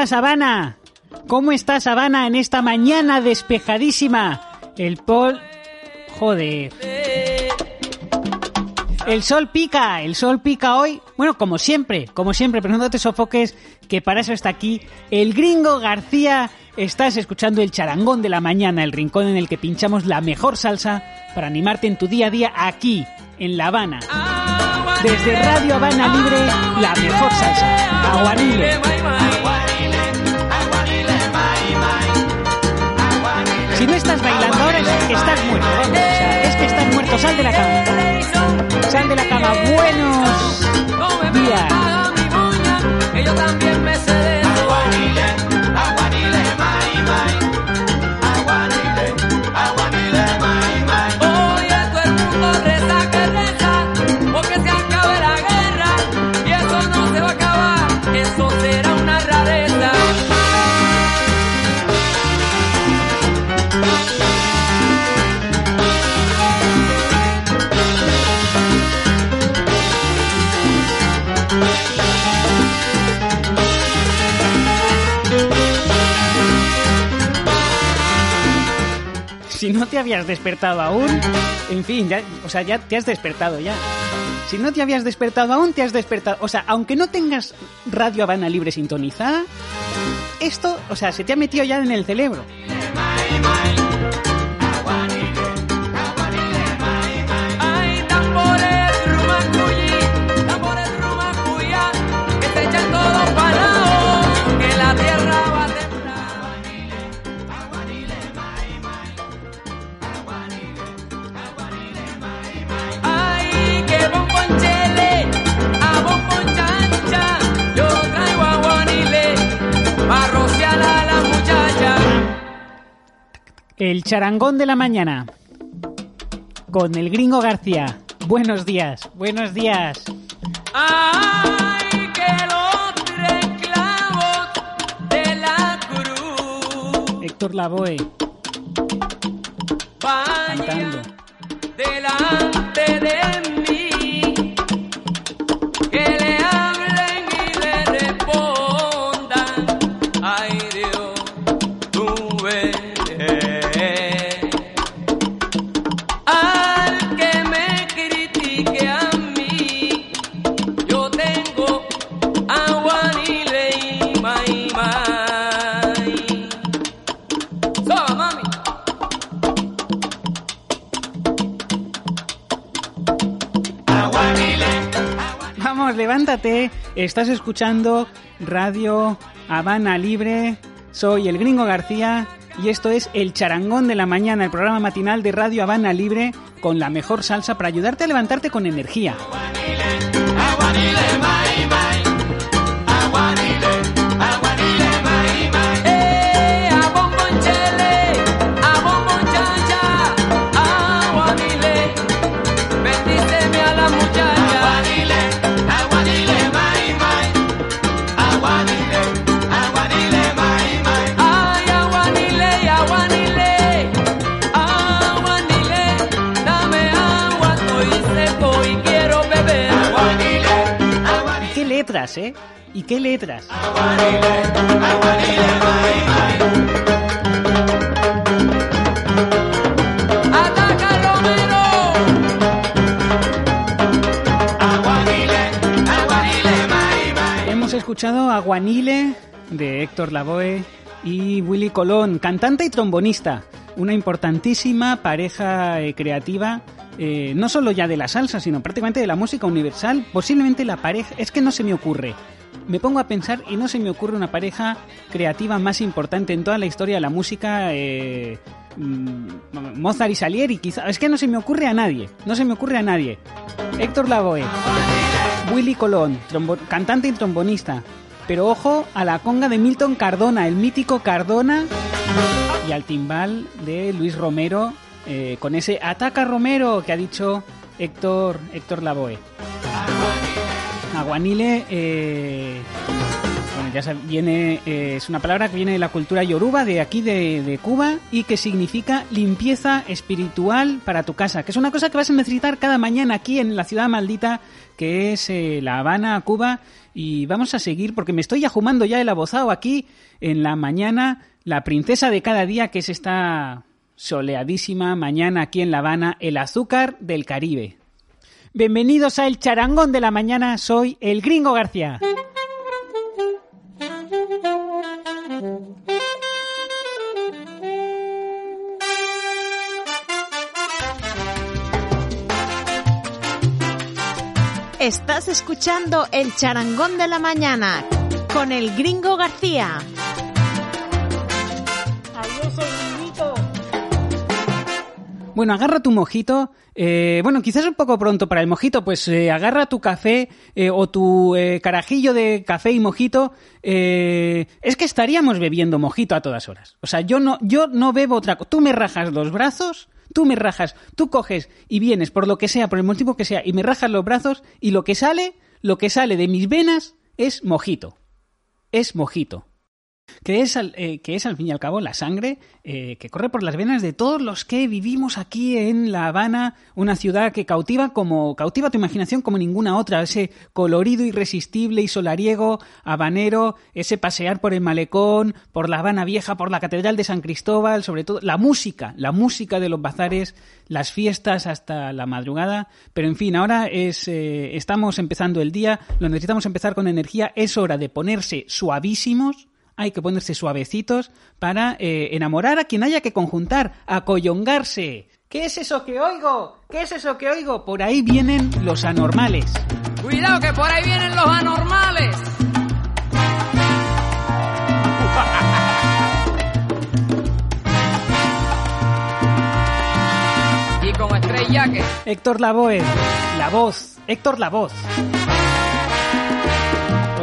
¿Cómo estás, Habana? ¿Cómo estás, Habana, en esta mañana despejadísima? El pol... Joder. El sol pica, el sol pica hoy. Bueno, como siempre, como siempre, pero no te sofoques, que para eso está aquí el gringo García. Estás escuchando el charangón de la mañana, el rincón en el que pinchamos la mejor salsa para animarte en tu día a día aquí, en La Habana. Desde Radio Habana Libre, la mejor salsa. Aguanile. Si no estás bailando ahora es que estás muerto. O sea, es que estás muerto. Sal de la cama. Sal de la cama. Buenos días. Te habías despertado aún, en fin, ya, o sea, ya te has despertado ya. Si no te habías despertado aún, te has despertado. O sea, aunque no tengas Radio Habana Libre sintonizada, esto, o sea, se te ha metido ya en el cerebro. El charangón de la mañana. Con el gringo García. Buenos días, buenos días. Ay, que los tres clavos de la cruz Héctor Lavoe, cantando. vayan delante de mí, Estás escuchando Radio Habana Libre. Soy el gringo García y esto es El Charangón de la Mañana, el programa matinal de Radio Habana Libre con la mejor salsa para ayudarte a levantarte con energía. Letras, eh? ¿Y qué letras? Hemos escuchado Aguanile de Héctor Lavoe y Willy Colón, cantante y trombonista, una importantísima pareja eh, creativa, eh, no solo ya de la salsa, sino prácticamente de la música universal, posiblemente la pareja, es que no se me ocurre. Me pongo a pensar y no se me ocurre una pareja creativa más importante en toda la historia de la música. eh, mm, Mozart y Salieri, quizá. Es que no se me ocurre a nadie. No se me ocurre a nadie. Héctor Lavoe, Willy Colón, cantante y trombonista. Pero ojo a la conga de Milton Cardona, el mítico Cardona, y al timbal de Luis Romero, eh, con ese Ataca Romero que ha dicho Héctor, Héctor Lavoe. Aguanile, eh, con ya viene, eh, es una palabra que viene de la cultura yoruba de aquí de, de Cuba y que significa limpieza espiritual para tu casa, que es una cosa que vas a necesitar cada mañana aquí en la ciudad maldita que es eh, La Habana, Cuba. Y vamos a seguir porque me estoy ajumando ya el abozado aquí en la mañana, la princesa de cada día, que es esta soleadísima mañana aquí en La Habana, el azúcar del Caribe. Bienvenidos a El Charangón de la Mañana, soy el Gringo García. Estás escuchando el charangón de la mañana con el gringo García. Bueno, agarra tu mojito. eh, bueno, quizás un poco pronto para el mojito, pues eh, agarra tu café eh, o tu carajillo de café y mojito. es que estaríamos bebiendo mojito a todas horas. O sea, yo no, yo no bebo otra cosa. Tú me rajas los brazos, tú me rajas, tú coges y vienes por lo que sea, por el motivo que sea, y me rajas los brazos y lo que sale, lo que sale de mis venas es mojito. Es mojito que es, al, eh, que es al fin y al cabo la sangre eh, que corre por las venas de todos los que vivimos aquí en La Habana, una ciudad que cautiva como cautiva tu imaginación como ninguna otra, ese colorido irresistible y solariego habanero, ese pasear por el malecón, por La Habana Vieja, por la Catedral de San Cristóbal, sobre todo la música, la música de los bazares, las fiestas hasta la madrugada, pero en fin, ahora es eh, estamos empezando el día, lo necesitamos empezar con energía, es hora de ponerse suavísimos hay que ponerse suavecitos para eh, enamorar a quien haya que conjuntar, acoyongarse. ¿Qué es eso que oigo? ¿Qué es eso que oigo? Por ahí vienen los anormales. Cuidado que por ahí vienen los anormales. y con estrella que Héctor Lavoe, la voz. Héctor la voz.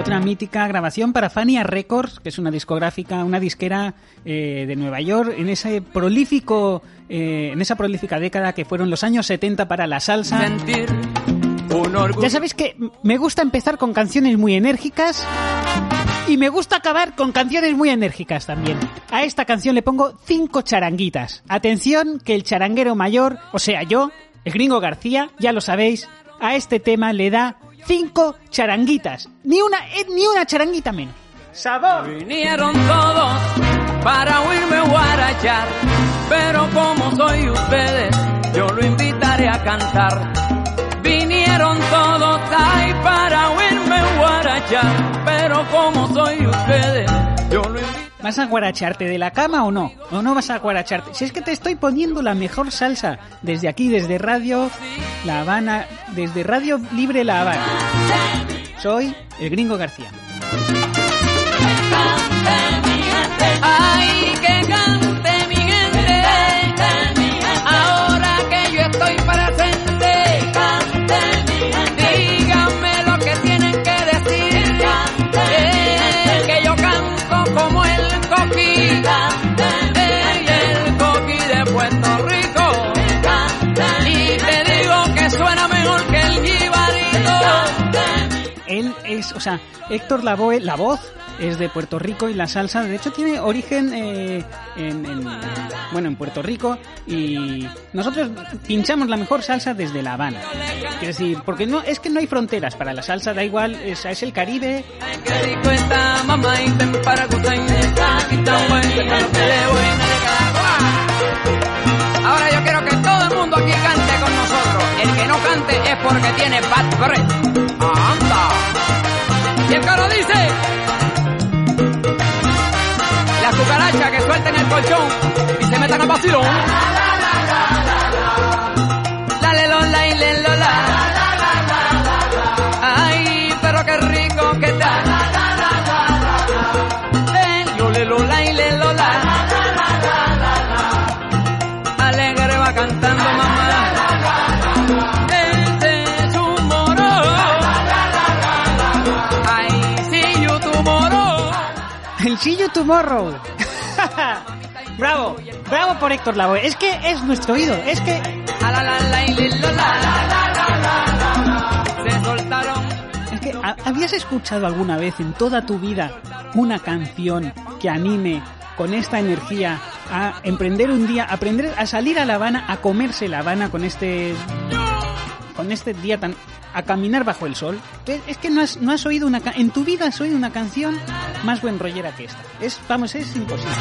Otra mítica grabación para Fania Records, que es una discográfica, una disquera eh, de Nueva York, en ese prolífico, eh, en esa prolífica década que fueron los años 70 para la salsa. sentir un orgullo. Ya sabéis que me gusta empezar con canciones muy enérgicas y me gusta acabar con canciones muy enérgicas también. A esta canción le pongo cinco charanguitas. Atención que el charanguero mayor, o sea yo, el gringo García, ya lo sabéis, a este tema le da cinco charanguitas. Ni una, eh, ni una charanguita menos. ¡Sabor! Vinieron todos para oírme guarachar, pero como soy ustedes, yo lo invitaré a cantar. Vinieron todos ahí para oírme guarachar, pero como soy ustedes, yo lo invito. ¿Vas a guaracharte de la cama o no? ¿O no vas a guaracharte? Si es que te estoy poniendo la mejor salsa desde aquí, desde Radio La Habana, desde Radio Libre La Habana. Soy el gringo García. Es, o sea, Héctor Lavoe, la voz es de Puerto Rico y la salsa, de hecho, tiene origen eh, en, en- bueno, en Puerto Rico y nosotros pinchamos la mejor salsa desde La Habana. Quiero decir, porque no es que no hay fronteras para la salsa, da igual, es, es el Caribe. Ahora yo quiero que todo el mundo aquí cante con nosotros. El que no cante es porque tiene bad breath. ¡Anda! Y el coro dice... Las cucarachas que suelten el colchón y se metan al vacilón. See You Tomorrow. bravo, bravo por Héctor Lavoe, es que es nuestro ídolo, es que. Es que, ¿ha- ¿habías escuchado alguna vez en toda tu vida una canción que anime con esta energía a emprender un día, a aprender a salir a La Habana, a comerse La Habana con este con este día tan a caminar bajo el sol. Es que no has, no has oído una en tu vida has oído una canción más buen rollera que esta. Es vamos, es imposible.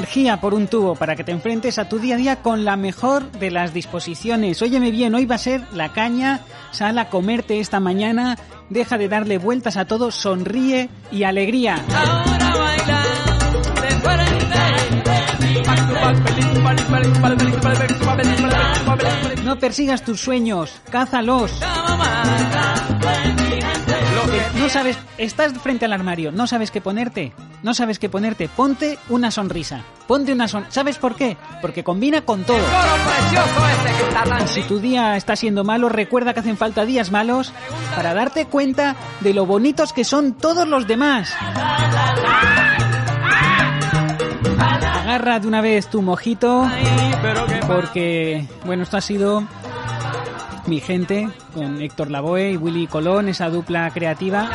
Energía por un tubo para que te enfrentes a tu día a día con la mejor de las disposiciones. Óyeme bien, hoy va a ser la caña, sal a comerte esta mañana, deja de darle vueltas a todo, sonríe y alegría. No persigas tus sueños, cázalos. No sabes, estás frente al armario, no sabes qué ponerte, no sabes qué ponerte, ponte una sonrisa, ponte una sonrisa. ¿Sabes por qué? Porque combina con todo. si tu día está siendo malo, recuerda que hacen falta días malos para darte cuenta de lo bonitos que son todos los demás. Agarra de una vez tu mojito, porque, bueno, esto ha sido mi gente, con Héctor Lavoe y Willy Colón, esa dupla creativa.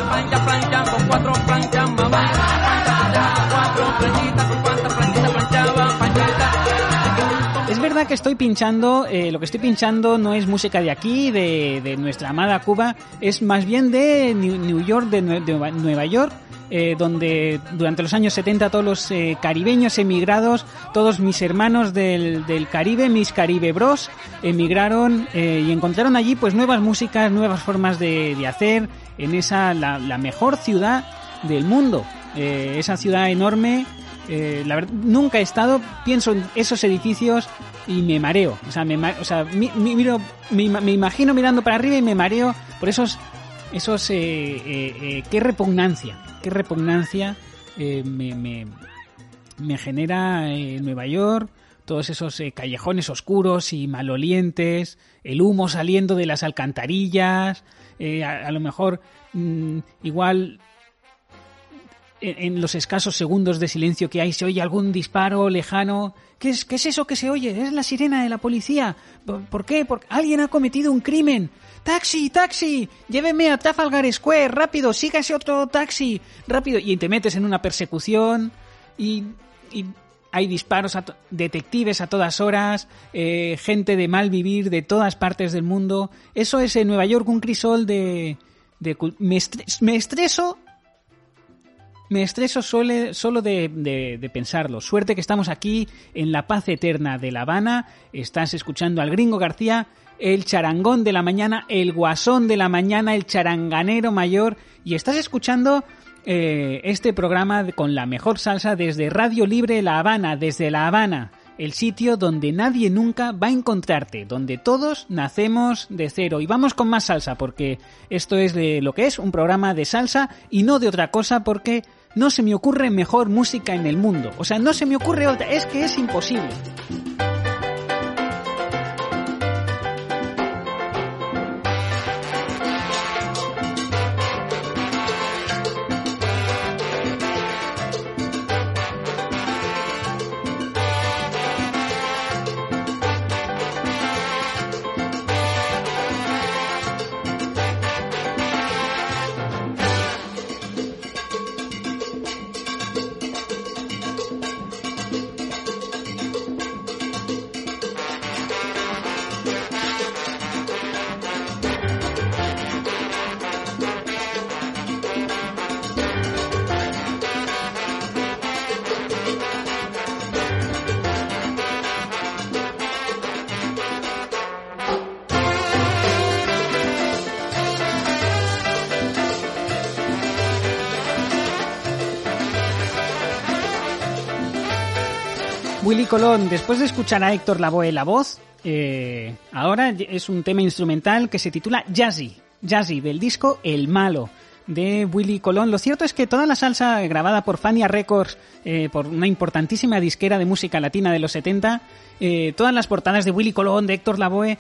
Es verdad que estoy pinchando, eh, lo que estoy pinchando no es música de aquí, de, nuestra amada Cuba, es más bien de New York, de Nueva York, eh, donde durante los años 70 todos los eh, caribeños emigrados, todos mis hermanos del, Caribe, mis Caribe Bros, emigraron eh, y encontraron allí pues nuevas músicas, nuevas formas de, hacer en esa la, mejor ciudad del mundo, esa ciudad enorme. la verdad, nunca he estado, pienso en esos edificios y me mareo. O sea, me, o sea, miro, me imagino mirando para arriba y me mareo por esos esos eh, eh, eh, qué repugnancia, qué repugnancia me, me, genera Nueva York, todos esos callejones oscuros y malolientes, el humo saliendo de las alcantarillas, a, lo mejor mm, igual en, los escasos segundos de silencio que hay se oye algún disparo lejano. ¿Qué es, ¿Qué es eso que se oye? Es la sirena de la policía. ¿Por qué? Porque alguien ha cometido un crimen. ¡Taxi, taxi! Lléveme a Trafalgar Square, rápido, sígase otro taxi, rápido. Y te metes en una persecución y, hay disparos, a detectives a todas horas, eh, gente de mal vivir de todas partes del mundo. Eso es en Nueva York un crisol de... de me, estreso me estreso solo de, de, pensarlo. Suerte que estamos aquí en la paz eterna de La Habana. Estás escuchando al gringo García el charangón de la mañana, el guasón de la mañana, el charanganero mayor y estás escuchando eh, este programa con la mejor salsa desde Radio Libre La Habana, desde La Habana, el sitio donde nadie nunca va a encontrarte, donde todos nacemos de cero. Y vamos con más salsa porque esto es de lo que es un programa de salsa y no de otra cosa porque no se me ocurre mejor música en el mundo. O sea, no se me ocurre otra, es que es imposible. Colón, después de escuchar a Héctor Lavoe la voz, eh, ahora es un tema instrumental que se titula Jazzy, Jazzy, del disco El Malo de Willy Colón. Lo cierto es que toda la salsa grabada por Fania Records, eh, por una importantísima disquera de música latina de los 70, eh, todas las portadas de Willy Colón, de Héctor Lavoe,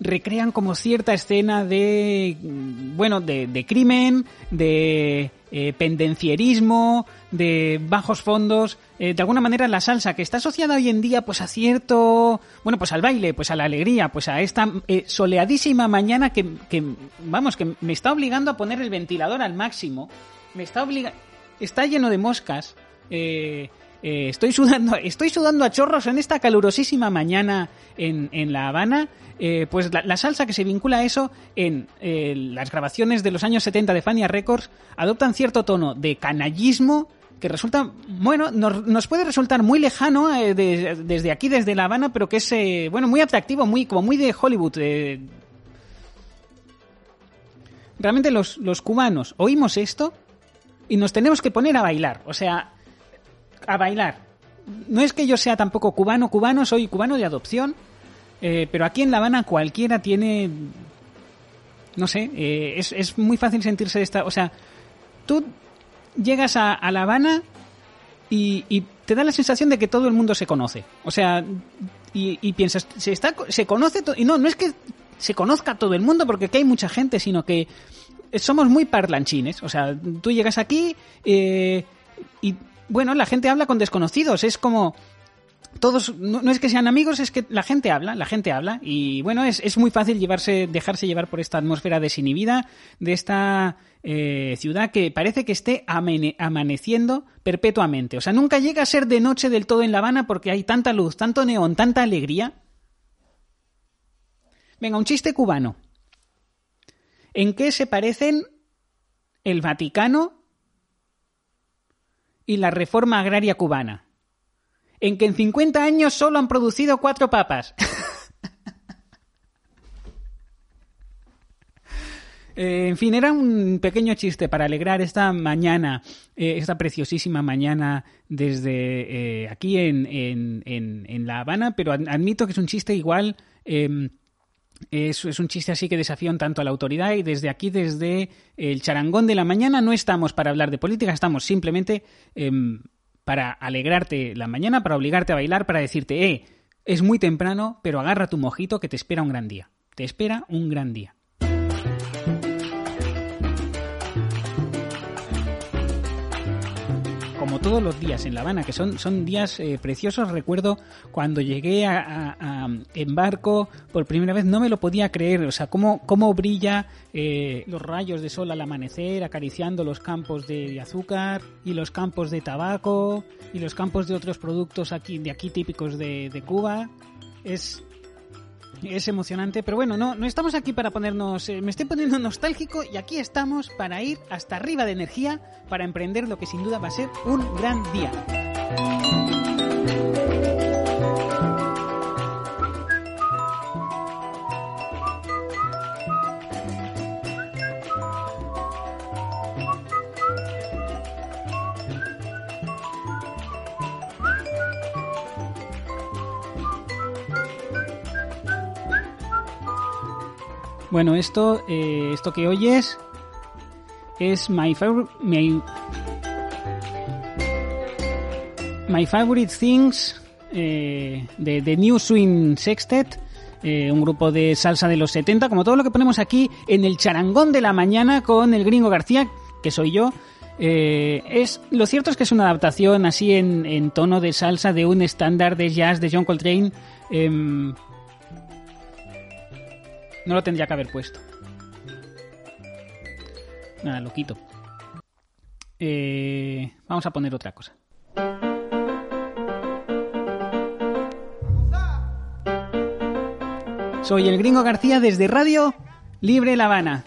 recrean como cierta escena de, bueno, de, de crimen, de eh, pendencierismo, de bajos fondos. Eh, de alguna manera la salsa que está asociada hoy en día pues a cierto, bueno, pues al baile, pues a la alegría, pues a esta eh, soleadísima mañana que, que, vamos, que me está obligando a poner el ventilador al máximo. Me está obligando... Está lleno de moscas. Eh, eh, estoy sudando, estoy sudando a chorros en esta calurosísima mañana en, en La Habana. Eh, pues la, salsa que se vincula a eso en eh, las grabaciones de los años 70 de Fania Records adoptan cierto tono de canallismo que resulta, bueno, nos, nos puede resultar muy lejano de, desde aquí, desde La Habana, pero que es, bueno, muy atractivo, muy, como muy de Hollywood. Realmente los, los cubanos oímos esto y nos tenemos que poner a bailar, o sea, a bailar. No es que yo sea tampoco cubano, cubano, soy cubano de adopción, eh, pero aquí en La Habana cualquiera tiene, no sé, eh, es, es muy fácil sentirse esta, o sea, tú llegas a, a La Habana y, y, te da la sensación de que todo el mundo se conoce. O sea, y, y piensas, se, está, se conoce todo. Y no, no es que se conozca todo el mundo porque aquí hay mucha gente, sino que somos muy parlanchines. O sea, tú llegas aquí eh, y, bueno, la gente habla con desconocidos. Es como. Todos, no, es que sean amigos, es que la gente habla, la gente habla. Y bueno, es, es muy fácil llevarse, dejarse llevar por esta atmósfera desinhibida, de esta eh, ciudad que parece que esté amaneciendo perpetuamente. O sea, nunca llega a ser de noche del todo en La Habana porque hay tanta luz, tanto neón, tanta alegría. Venga, un chiste cubano. ¿En qué se parecen el Vaticano y la reforma agraria cubana? En que en 50 años solo han producido cuatro papas. Eh, en fin, era un pequeño chiste para alegrar esta mañana, eh, esta preciosísima mañana desde eh, aquí en, en, en, en, La Habana, pero admito que es un chiste igual. Es, un chiste así que desafía un tanto a la autoridad y desde aquí, desde el charangón de la mañana, no estamos para hablar de política, estamos simplemente eh, para alegrarte la mañana, para obligarte a bailar, para decirte, eh, es muy temprano, pero agarra tu mojito que te espera un gran día. Te espera un gran día. Como todos los días en La Habana, que son, son días eh, preciosos. Recuerdo cuando llegué a, en barco por primera vez, no me lo podía creer. O sea, cómo, cómo brilla eh, los rayos de sol al amanecer, acariciando los campos de, azúcar y los campos de tabaco y los campos de otros productos aquí, de aquí típicos de Cuba. Es, es emocionante, pero bueno, no, no estamos aquí para ponernos. Eh, me estoy poniendo nostálgico y aquí estamos para ir hasta arriba de energía para emprender lo que sin duda va a ser un gran día. Bueno, esto, eh, esto que oyes es My Favorite, my, my favorite Things eh, de, New Swing Sextet, eh, un grupo de salsa de los 70, como todo lo que ponemos aquí en el charangón de la mañana con el gringo García, que soy yo. Eh, es lo cierto es que es una adaptación así en, en tono de salsa de un estándar de jazz de John Coltrane. Em, no lo tendría que haber puesto. Nada, lo quito. Eh, vamos a poner otra cosa. Soy el gringo García desde Radio Libre La Habana.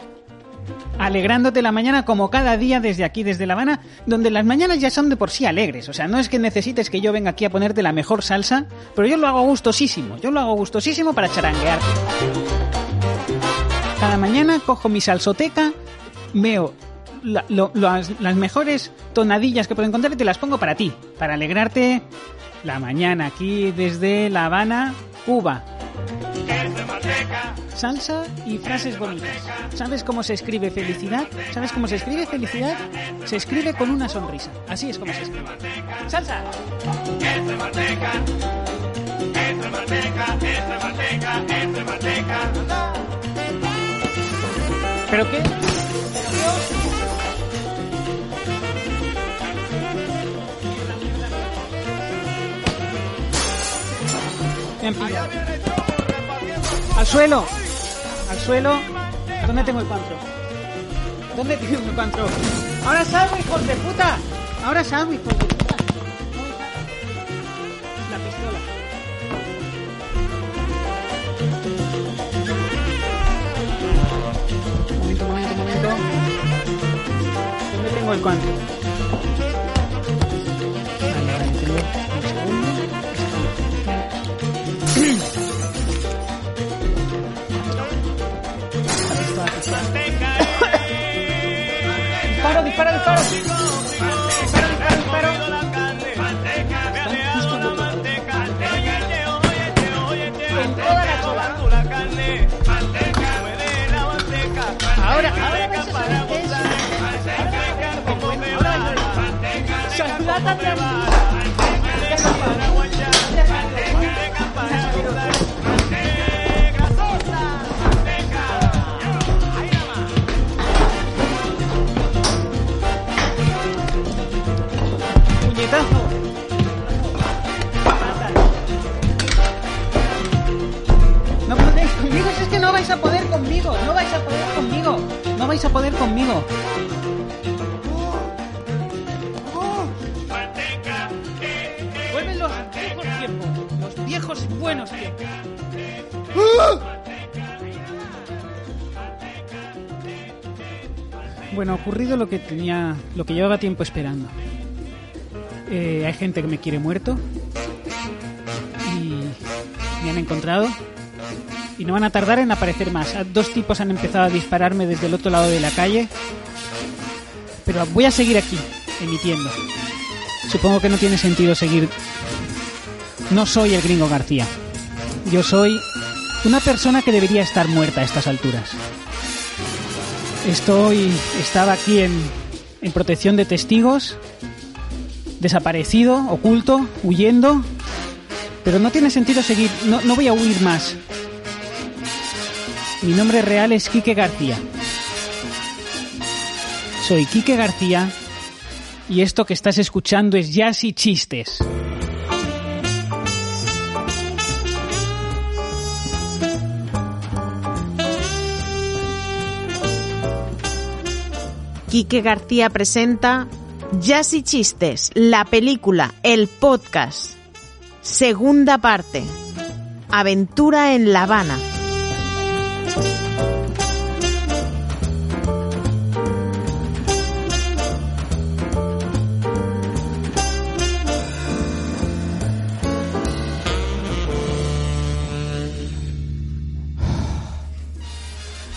Alegrándote la mañana como cada día desde aquí, desde La Habana, donde las mañanas ya son de por sí alegres. O sea, no es que necesites que yo venga aquí a ponerte la mejor salsa, pero yo lo hago gustosísimo. Yo lo hago gustosísimo para charanguearte. Cada mañana cojo mi salsoteca, veo las, mejores tonadillas que puedo encontrar y te las pongo para ti, para alegrarte la mañana aquí desde La Habana, Cuba. Salsa y frases bonitas. ¿Sabes cómo se escribe felicidad? ¿Sabes cómo se escribe felicidad? Se escribe con una sonrisa. Así es como se escribe. ¡Salsa! Manteca, manteca, manteca. ¿Pero qué? Bien pillado. Al suelo. Al suelo. ¿Dónde tengo el pantro? ¿Dónde tengo el pantro? Ahora salgo, hijo de puta. Ahora salgo, hijos de puta. La pistola, la pistola. Disparo, disparo, disparo. Disparo, Ahora, ahora. Ahora. Ahora a poder conmigo. Los viejos buenos tiempos. Bueno, ha ocurrido lo que tenía, lo que llevaba tiempo esperando. Eh, hay gente que me quiere muerto y me han encontrado y no van a tardar en aparecer más. Dos tipos han empezado a dispararme desde el otro lado de la calle, pero voy a seguir aquí, emitiendo. Supongo que no tiene sentido seguir. No soy el gringo García. Yo soy una persona que debería estar muerta a estas alturas. Estoy. Estaba aquí en, en protección de testigos, desaparecido, oculto, huyendo. Pero no tiene sentido seguir. No, no voy a huir más. Mi nombre real es Quique García. Soy Quique García y esto que estás escuchando es Jazz y Chistes. Quique García presenta Jazz y Chistes, la película, el podcast. Segunda parte. Aventura en La Habana.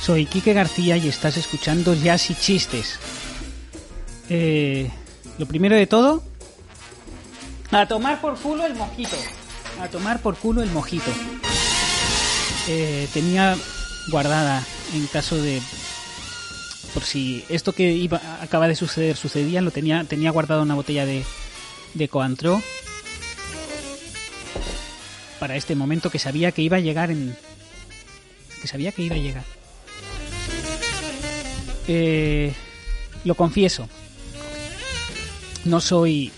Soy Quique García y estás escuchando Jazz y Chistes. Eh, lo primero de todo, a tomar por culo el mojito. A tomar por culo el mojito. Eh, tenía guardada en caso de por si esto que iba acaba de suceder sucedía, lo tenía tenía guardado una botella de de Coantro para este momento que sabía que iba a llegar en que sabía que iba a llegar. Eh, lo confieso. No soy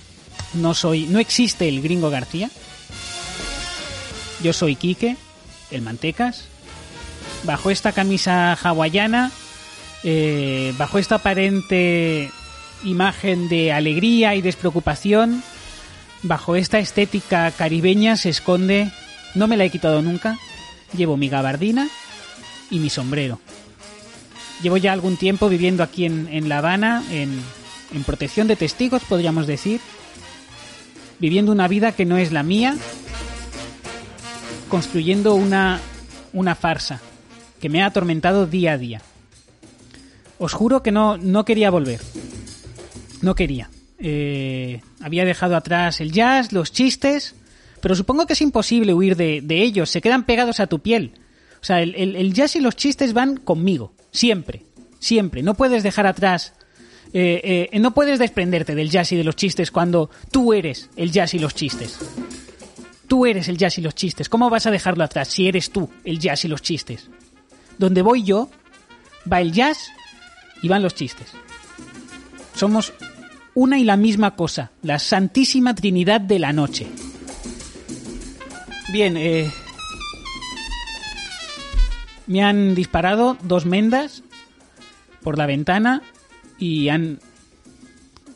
no soy no existe el gringo García. Yo soy Quique, el Mantecas. Bajo esta camisa hawaiana, eh, bajo esta aparente imagen de alegría y despreocupación, bajo esta estética caribeña se esconde, no me la he quitado nunca, llevo mi gabardina y mi sombrero. Llevo ya algún tiempo viviendo aquí en, en La Habana, en, en protección de testigos, podríamos decir, viviendo una vida que no es la mía, construyendo una, una farsa que me ha atormentado día a día. Os juro que no, no quería volver. No quería. Eh, había dejado atrás el jazz, los chistes, pero supongo que es imposible huir de, de ellos, se quedan pegados a tu piel. O sea, el, el- el jazz y los chistes van conmigo, siempre, siempre. No puedes dejar atrás, eh, eh, no puedes desprenderte del jazz y de los chistes cuando tú eres el jazz y los chistes. Tú eres el jazz y los chistes. ¿Cómo vas a dejarlo atrás si eres tú el jazz y los chistes? Donde voy yo, va el jazz y van los chistes. Somos una y la misma cosa, la Santísima Trinidad de la Noche. Bien, eh, Me han disparado dos mendas por la ventana y han...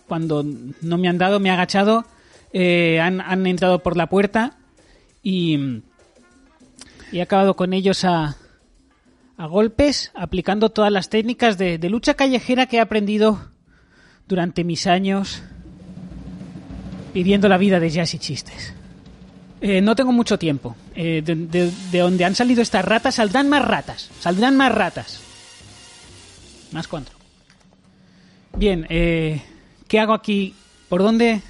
Cuando no me han dado, me he agachado, eh, han, han entrado por la puerta y, y he acabado con ellos a, a golpes, aplicando todas las técnicas de, de lucha callejera que he aprendido durante mis años viviendo la vida de jazz y chistes. Eh, no tengo mucho tiempo. Eh, de, de- de donde han salido estas ratas saldrán más ratas. Saldrán más ratas. Más cuatro. Bien, eh, ¿qué hago aquí? ¿Por dónde?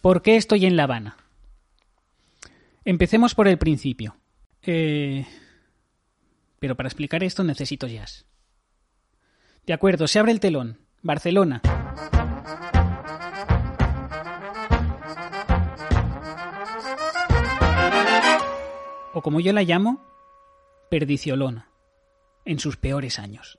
¿Por qué estoy en La Habana? Empecemos por el principio. Eh, pero para explicar esto necesito jazz. De acuerdo, se abre el telón. Barcelona. O como yo la llamo, Perdiciolona. En sus peores años.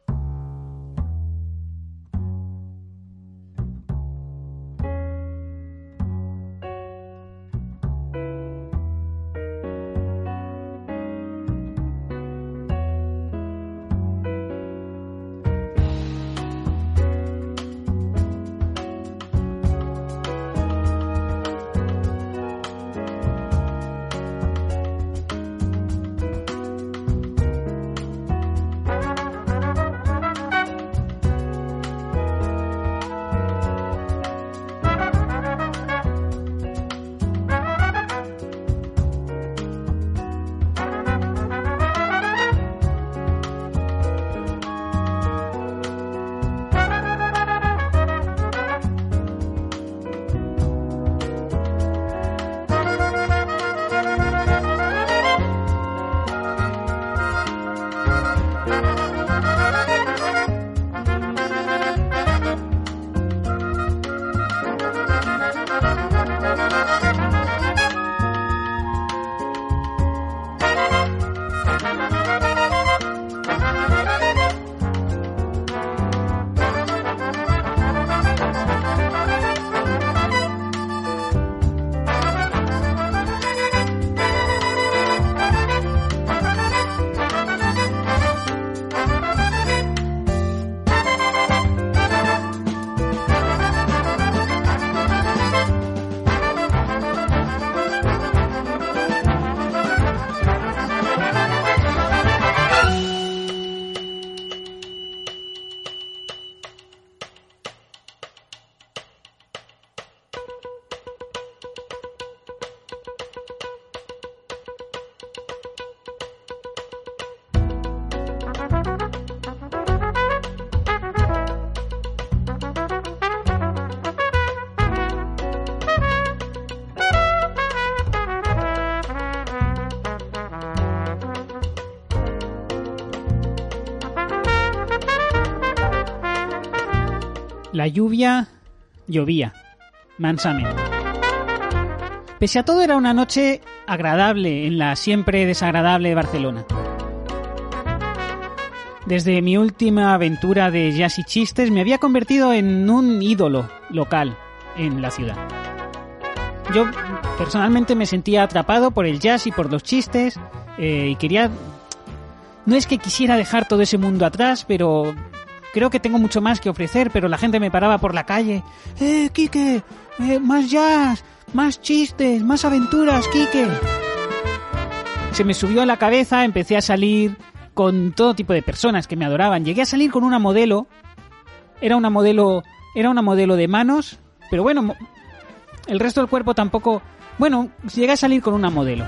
La lluvia llovía, mansamente. Pese a todo era una noche agradable en la siempre desagradable Barcelona. Desde mi última aventura de jazz y chistes me había convertido en un ídolo local en la ciudad. Yo personalmente me sentía atrapado por el jazz y por los chistes eh, y quería... No es que quisiera dejar todo ese mundo atrás, pero creo que tengo mucho más que ofrecer, pero la gente me paraba por la calle. ¡Eh, Quique! Eh, ¡Más jazz! ¡Más chistes! ¡Más aventuras, Quique! Se me subió a la cabeza, empecé a salir con todo tipo de personas que me adoraban. Llegué a salir con una modelo. Era una modelo. Era una modelo de manos. Pero bueno, el resto del cuerpo tampoco. Bueno, llegué a salir con una modelo.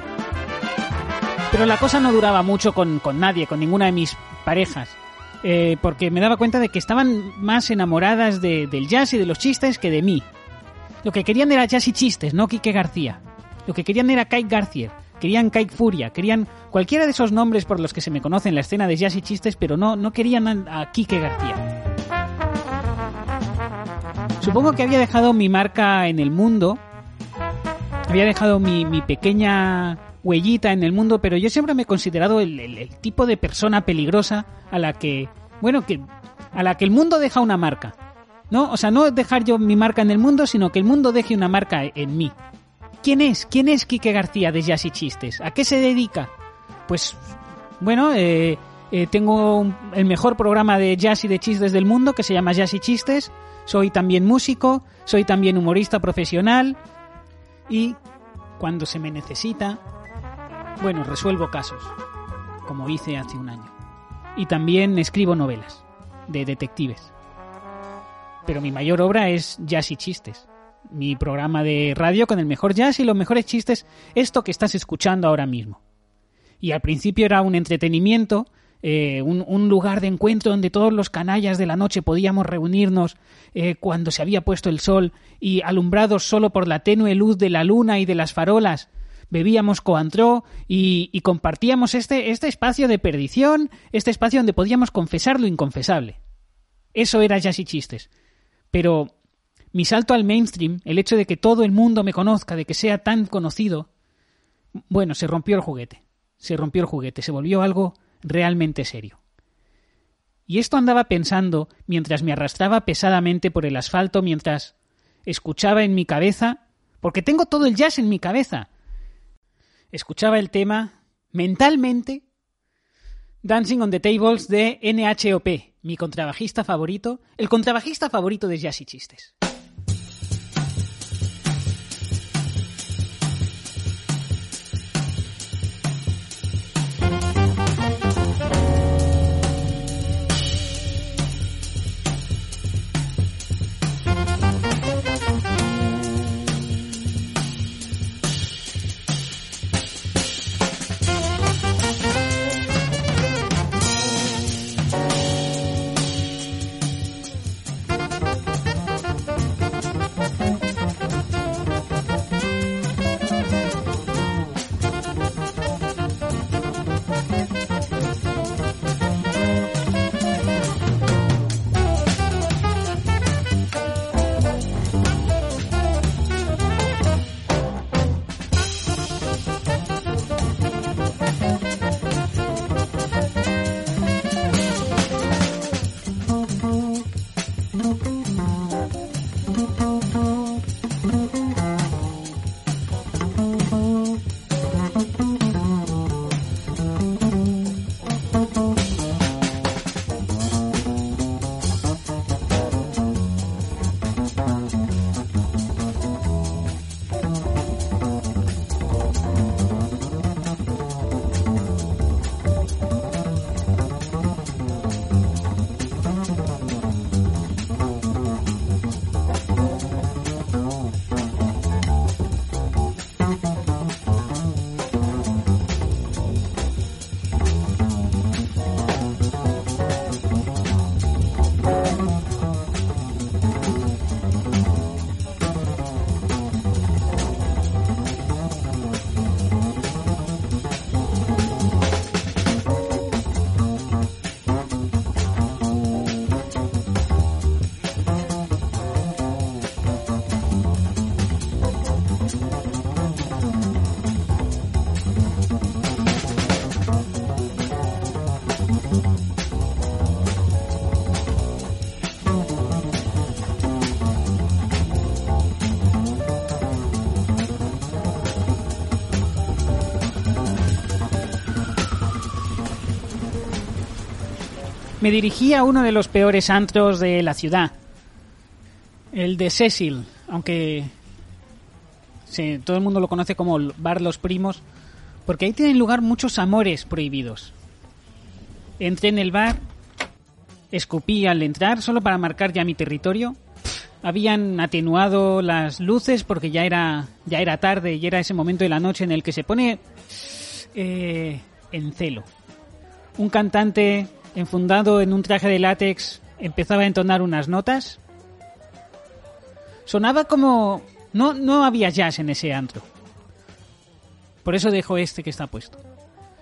Pero la cosa no duraba mucho con, con nadie, con ninguna de mis parejas. Eh, porque me daba cuenta de que estaban más enamoradas de- del jazz y de los chistes que de mí. Lo que querían era jazz y chistes, no Quique García. Lo que querían era Kike García. Querían Kike Furia. Querían cualquiera de esos nombres por los que se me conoce en la escena de jazz y chistes, pero no, no querían a, a Quique García. Supongo que había dejado mi marca en el mundo. Había dejado mi, mi pequeña huellita en el mundo, pero yo siempre me he considerado el, tipo de persona peligrosa a la que, bueno, que a la que el mundo deja una marca. ¿No? O sea, no dejar yo mi marca en el mundo, sino que el mundo deje una marca en mí. ¿Quién es? ¿Quién es Quique García de Jazz y Chistes? ¿A qué se dedica? Pues, bueno, eh, Eh, tengo el mejor programa de jazz y de chistes del mundo que se llama Jazz y Chistes. Soy también músico, soy también humorista profesional y cuando se me necesita, bueno, resuelvo casos, como hice hace un año. Y también escribo novelas de detectives. Pero mi mayor obra es Jazz y Chistes. Mi programa de radio con el mejor jazz y los mejores chistes, esto que estás escuchando ahora mismo. Y al principio era un entretenimiento, eh, un, lugar de encuentro donde todos los canallas de la noche podíamos reunirnos eh, cuando se había puesto el sol y alumbrados solo por la tenue luz de la luna y de las farolas, bebíamos coantró y, compartíamos este, este espacio de perdición, este espacio donde podíamos confesar lo inconfesable. Eso era Jazz y Chistes. Pero mi salto al mainstream, el hecho de que todo el mundo me conozca, de que sea tan conocido, bueno, se rompió el juguete. Se rompió el juguete, se volvió algo realmente serio. Y esto andaba pensando mientras me arrastraba pesadamente por el asfalto, mientras escuchaba en mi cabeza, porque tengo todo el jazz en mi cabeza. Escuchaba el tema mentalmente Dancing on the Tables de NHOP, mi contrabajista favorito, el contrabajista favorito de Jazz y Chistes. Me dirigí a uno de los peores antros de la ciudad, el de Cecil, aunque todo el mundo lo conoce como Bar Los Primos, porque ahí tienen lugar muchos amores prohibidos. Entré en el bar, escupí al entrar solo para marcar ya mi territorio. Habían atenuado las luces porque ya era ya era tarde y era ese momento de la noche en el que se pone eh, en celo. Un cantante enfundado en un traje de látex empezaba a entonar unas notas. Sonaba como no no había jazz en ese antro. Por eso dejo este que está puesto.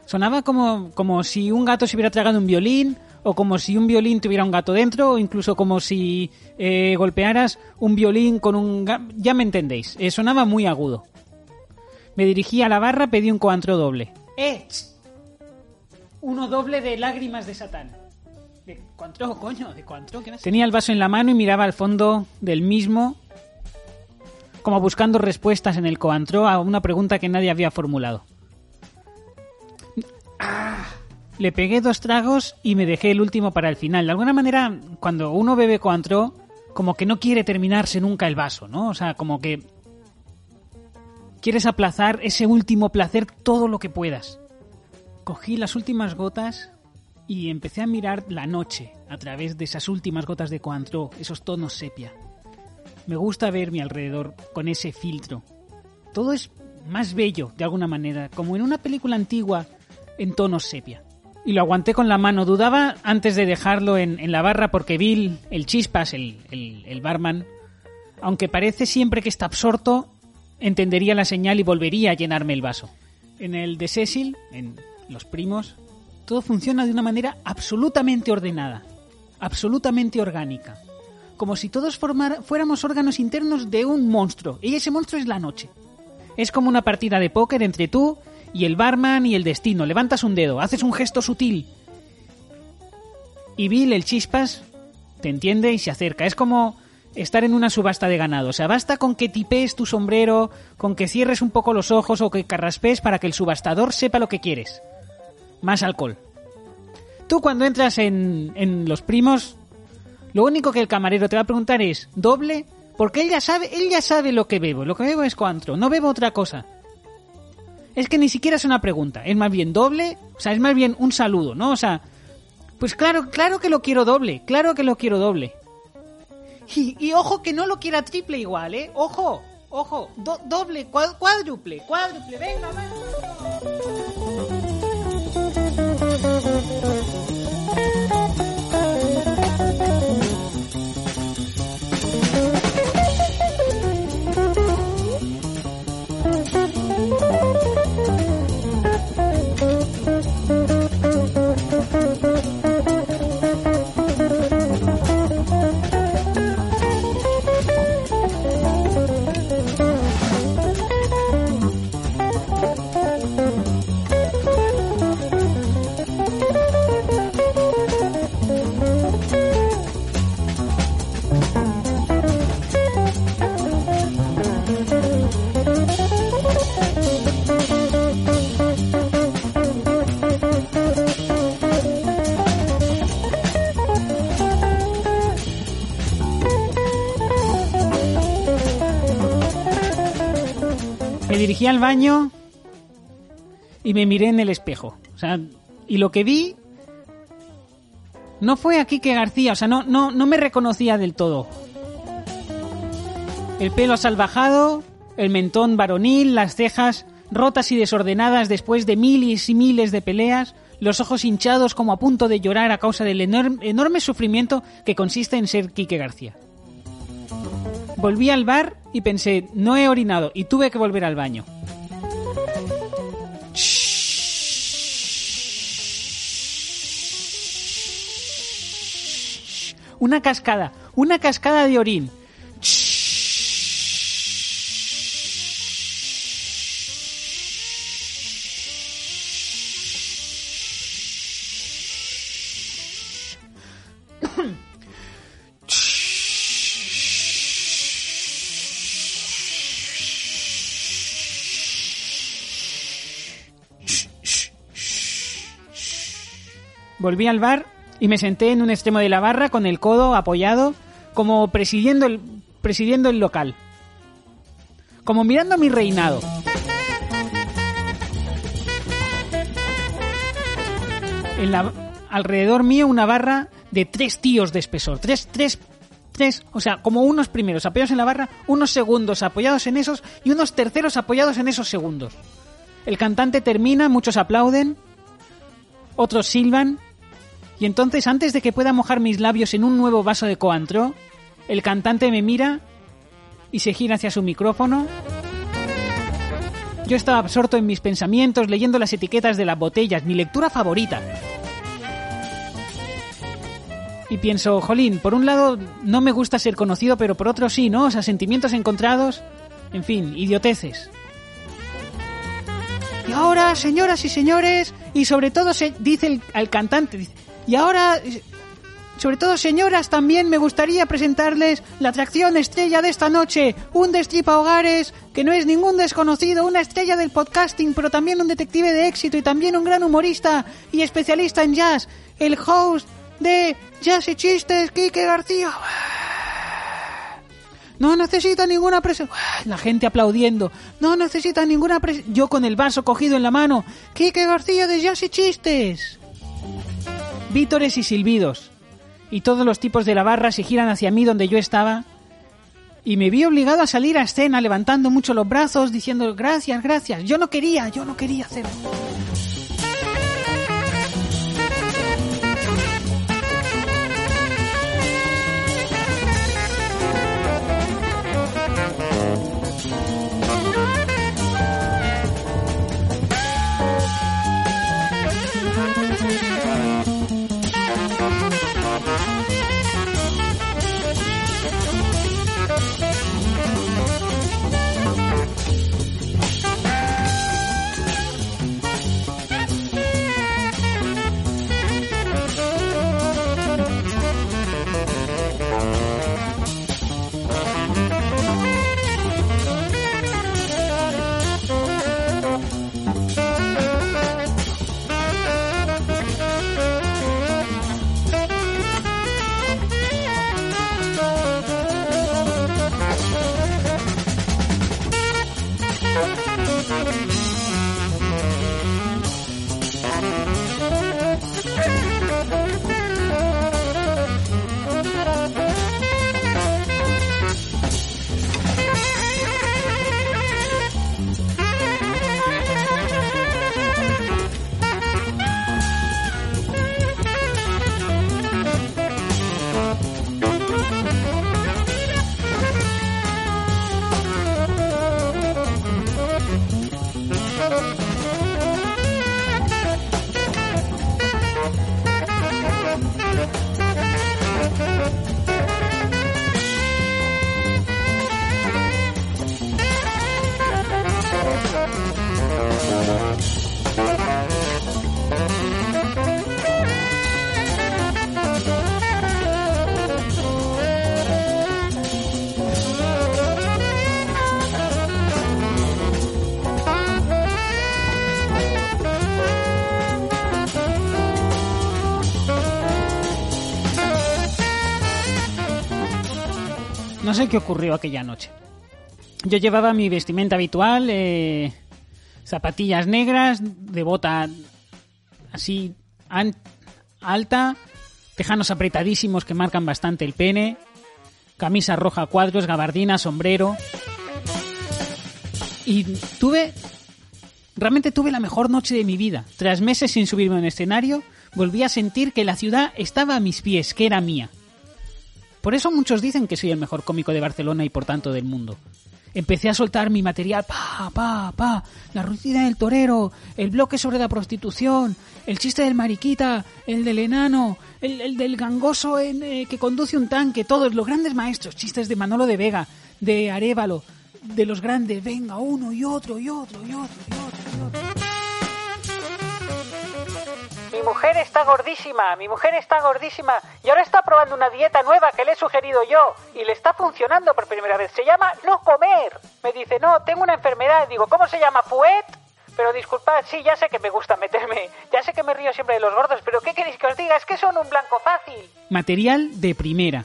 Sonaba como, como si un gato se hubiera tragado un violín, o como si un violín tuviera un gato dentro, o incluso como si eh, golpearas un violín con un... Ya me entendéis, eh, sonaba muy agudo. Me dirigí a la barra, pedí un coantro doble. Uno doble de lágrimas de Satán. ¿De coantro, coño? ¿De coantro? ¿Qué? Tenía el vaso en la mano y miraba al fondo del mismo como buscando respuestas en el coantro a una pregunta que nadie había formulado. le pegué dos tragos y me dejé el último para el final. De alguna manera, cuando uno bebe Cointreau, como que no quiere terminarse nunca el vaso, ¿no? O sea, como que quieres aplazar ese último placer todo lo que puedas. Cogí las últimas gotas y empecé a mirar la noche a través de esas últimas gotas de Cointreau, esos tonos sepia. Me gusta ver mi alrededor con ese filtro. Todo es más bello, de alguna manera, como en una película antigua en tonos sepia y lo aguanté con la mano. Dudaba antes de dejarlo en, la barra porque Bill, el chispas, el, el, barman, aunque parece siempre que está absorto, entendería la señal y volvería a llenarme el vaso. En el de Cecil, en Los Primos, todo funciona de una manera absolutamente ordenada, absolutamente orgánica. Como si todos fuéramos órganos internos de un monstruo, y ese monstruo es la noche. Es como una partida de póker entre tú y el barman y el destino. Levantas un dedo, haces un gesto sutil. Y Bill, el chispas, te entiende y se acerca. Es como estar en una subasta de ganado. O sea, basta con que tipees tu sombrero, con que cierres un poco los ojos o que carraspees para que el subastador sepa lo que quieres. Más alcohol. Tú cuando entras en, en los primos, lo único que el camarero te va a preguntar es, ¿doble? Porque él ya sabe, él ya sabe lo que bebo. Lo que bebo es cuantro, no bebo otra cosa es que ni siquiera es una pregunta, es más bien doble, o sea, es más bien un saludo, ¿no? O sea, pues claro, claro que lo quiero doble, claro que lo quiero doble. Y, ojo que no lo quiera triple igual, ¿eh? Ojo, ojo, doble, cuádruple, cuádruple, venga, venga. Dirigí al baño y me miré en el espejo. O sea, y lo que vi no fue aquí que García, o sea, no, no, no me reconocía del todo. El pelo salvajado, el mentón varonil, las cejas rotas y desordenadas después de miles y miles de peleas, los ojos hinchados como a punto de llorar a causa del enorme sufrimiento que consiste en ser Quique García. Volví al bar y pensé, no he orinado y tuve que volver al baño. Una cascada, una cascada de orín. Volví al bar y me senté en un extremo de la barra con el codo apoyado, como presidiendo el, presidiendo el local. Como mirando mi reinado. En la, alrededor mío una barra de tres tíos de espesor. Tres, tres, tres, o sea, como unos primeros apoyados en la barra, unos segundos apoyados en esos y unos terceros apoyados en esos segundos. El cantante termina, muchos aplauden, otros silban y entonces, antes de que pueda mojar mis labios en un nuevo vaso de coantro, el cantante me mira y se gira hacia su micrófono. Yo estaba absorto en mis pensamientos, leyendo las etiquetas de las botellas, mi lectura favorita. Y pienso, jolín, por un lado no me gusta ser conocido, pero por otro sí, ¿no? O sea, sentimientos encontrados. En fin, idioteces. Y ahora, señoras y señores, y sobre todo se dice el, al cantante, y ahora Sobre todo, señoras, también me gustaría presentarles la atracción estrella de esta noche, un destripa hogares que no es ningún desconocido, una estrella del podcasting, pero también un detective de éxito y también un gran humorista y especialista en jazz, el host de Jazz y Chistes, Quique García. No necesita ninguna presión. La gente aplaudiendo. No necesita ninguna presión. Yo con el vaso cogido en la mano. Quique García de Jazz y Chistes. Vítores y silbidos. Y todos los tipos de la barra se giran hacia mí donde yo estaba. Y me vi obligado a salir a escena levantando mucho los brazos, diciendo gracias, gracias. Yo no quería, yo no quería hacerlo. Sé qué ocurrió aquella noche. Yo llevaba mi vestimenta habitual, eh, zapatillas negras, de bota así alta, tejanos apretadísimos que marcan bastante el pene, camisa roja a cuadros, gabardina, sombrero. Y tuve, realmente tuve la mejor noche de mi vida. Tras meses sin subirme a un escenario, volví a sentir que la ciudad estaba a mis pies, que era mía. Por eso muchos dicen que soy el mejor cómico de Barcelona y por tanto del mundo. Empecé a soltar mi material, pa, pa, pa, la rutina del torero, el bloque sobre la prostitución, el chiste del mariquita, el del enano, el, el del gangoso en, eh, que conduce un tanque, todos los grandes maestros, chistes de Manolo de Vega, de Arevalo, de los grandes, venga, uno y otro y otro y otro y otro y otro. Mi mujer está gordísima, mi mujer está gordísima y ahora está probando una dieta nueva que le he sugerido yo y le está funcionando por primera vez. Se llama no comer. Me dice, no, tengo una enfermedad. Digo, ¿cómo se llama? ¿Fuet? Pero disculpad, sí, ya sé que me gusta meterme, ya sé que me río siempre de los gordos, pero ¿qué queréis que os diga? Es que son un blanco fácil. Material de primera.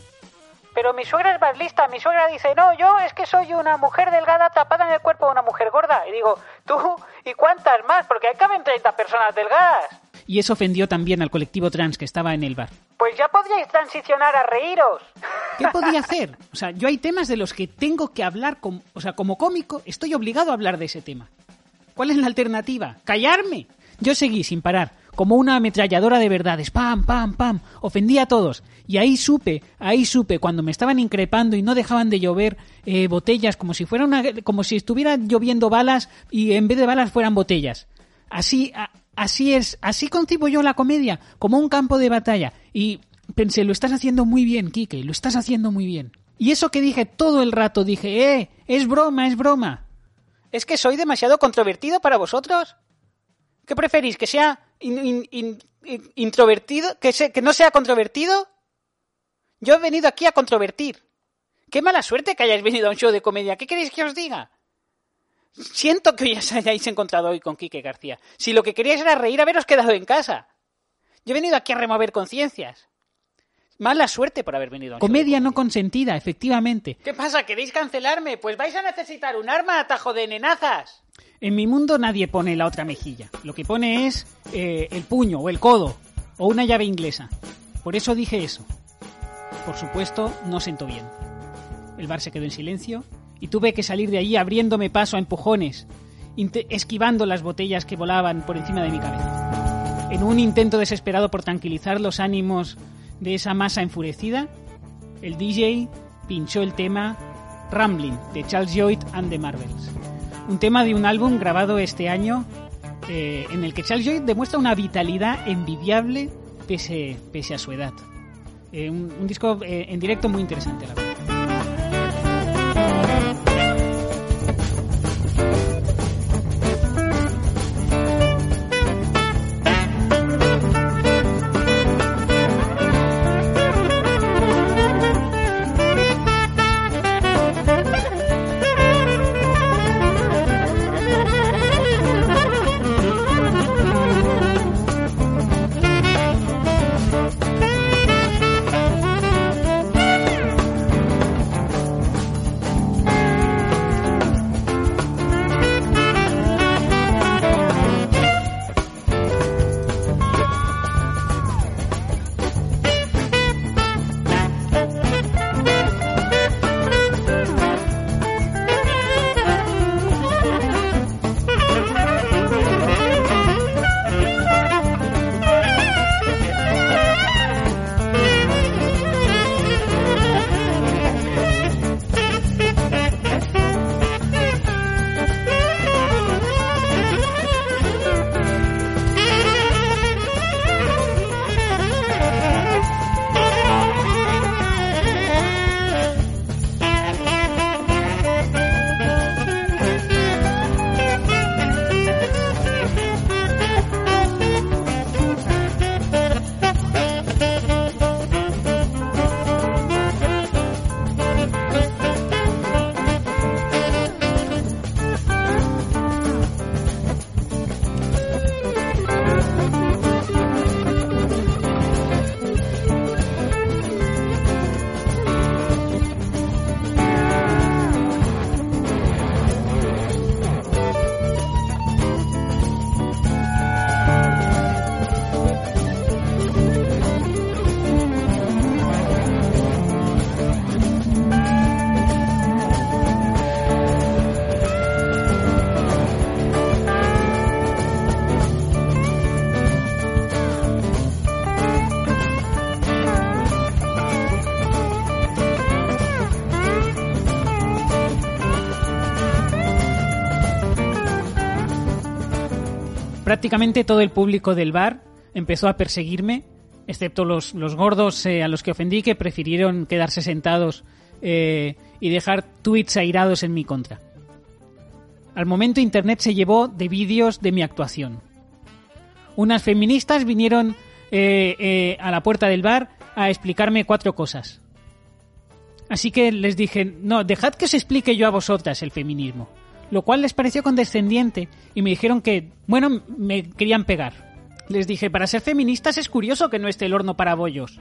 Pero mi suegra es más lista. Mi suegra dice, no, yo es que soy una mujer delgada tapada en el cuerpo de una mujer gorda. Y digo, tú, ¿y cuántas más? Porque ahí caben 30 personas delgadas. Y eso ofendió también al colectivo trans que estaba en el bar. Pues ya podríais transicionar a reíros. ¿Qué podía hacer? O sea, yo hay temas de los que tengo que hablar, com- o sea, como cómico, estoy obligado a hablar de ese tema. ¿Cuál es la alternativa? ¿Callarme? Yo seguí sin parar, como una ametralladora de verdades. Pam, pam, pam. Ofendí a todos. Y ahí supe, ahí supe, cuando me estaban increpando y no dejaban de llover eh, botellas, como si fuera una, como si estuviera lloviendo balas y en vez de balas fueran botellas. Así, a- así es, así concibo yo la comedia, como un campo de batalla. Y pensé, lo estás haciendo muy bien, Quique, lo estás haciendo muy bien. Y eso que dije todo el rato, dije, eh, es broma, es broma. ¿Es que soy demasiado controvertido para vosotros? ¿Qué preferís? ¿Que sea in- in- in- in- introvertido? ¿Que, ¿Que no sea controvertido? Yo he venido aquí a controvertir. Qué mala suerte que hayáis venido a un show de comedia. ¿Qué queréis que os diga? Siento que os hayáis encontrado hoy con Quique García. Si lo que queríais era reír, haberos quedado en casa. Yo he venido aquí a remover conciencias. Mala suerte por haber venido a Comedia no consentida, efectivamente. ¿Qué pasa? ¿Queréis cancelarme? Pues vais a necesitar un arma atajo de nenazas. En mi mundo nadie pone la otra mejilla. Lo que pone es eh, el puño o el codo o una llave inglesa. Por eso dije eso. Por supuesto, no sentó bien. El bar se quedó en silencio y tuve que salir de allí abriéndome paso a empujones, esquivando las botellas que volaban por encima de mi cabeza. En un intento desesperado por tranquilizar los ánimos de esa masa enfurecida, el DJ pinchó el tema Rambling de Charles Lloyd and the Marvels. Un tema de un álbum grabado este año eh, en el que Charles Lloyd demuestra una vitalidad envidiable pese, a su edad. Eh, un, un disco eh, en directo muy interesante, la verdad. Prácticamente todo el público del bar empezó a perseguirme, excepto los, los gordos eh, a los que ofendí que prefirieron quedarse sentados eh, y dejar tweets airados en mi contra. Al momento Internet se llevó de vídeos de mi actuación. Unas feministas vinieron eh, a la puerta del bar a explicarme cuatro cosas. Así que les dije, no, dejad que os explique yo a vosotras el feminismo. Lo cual les pareció condescendiente y me dijeron que, bueno, me querían pegar. Les dije, para ser feministas es curioso que no esté el horno para bollos.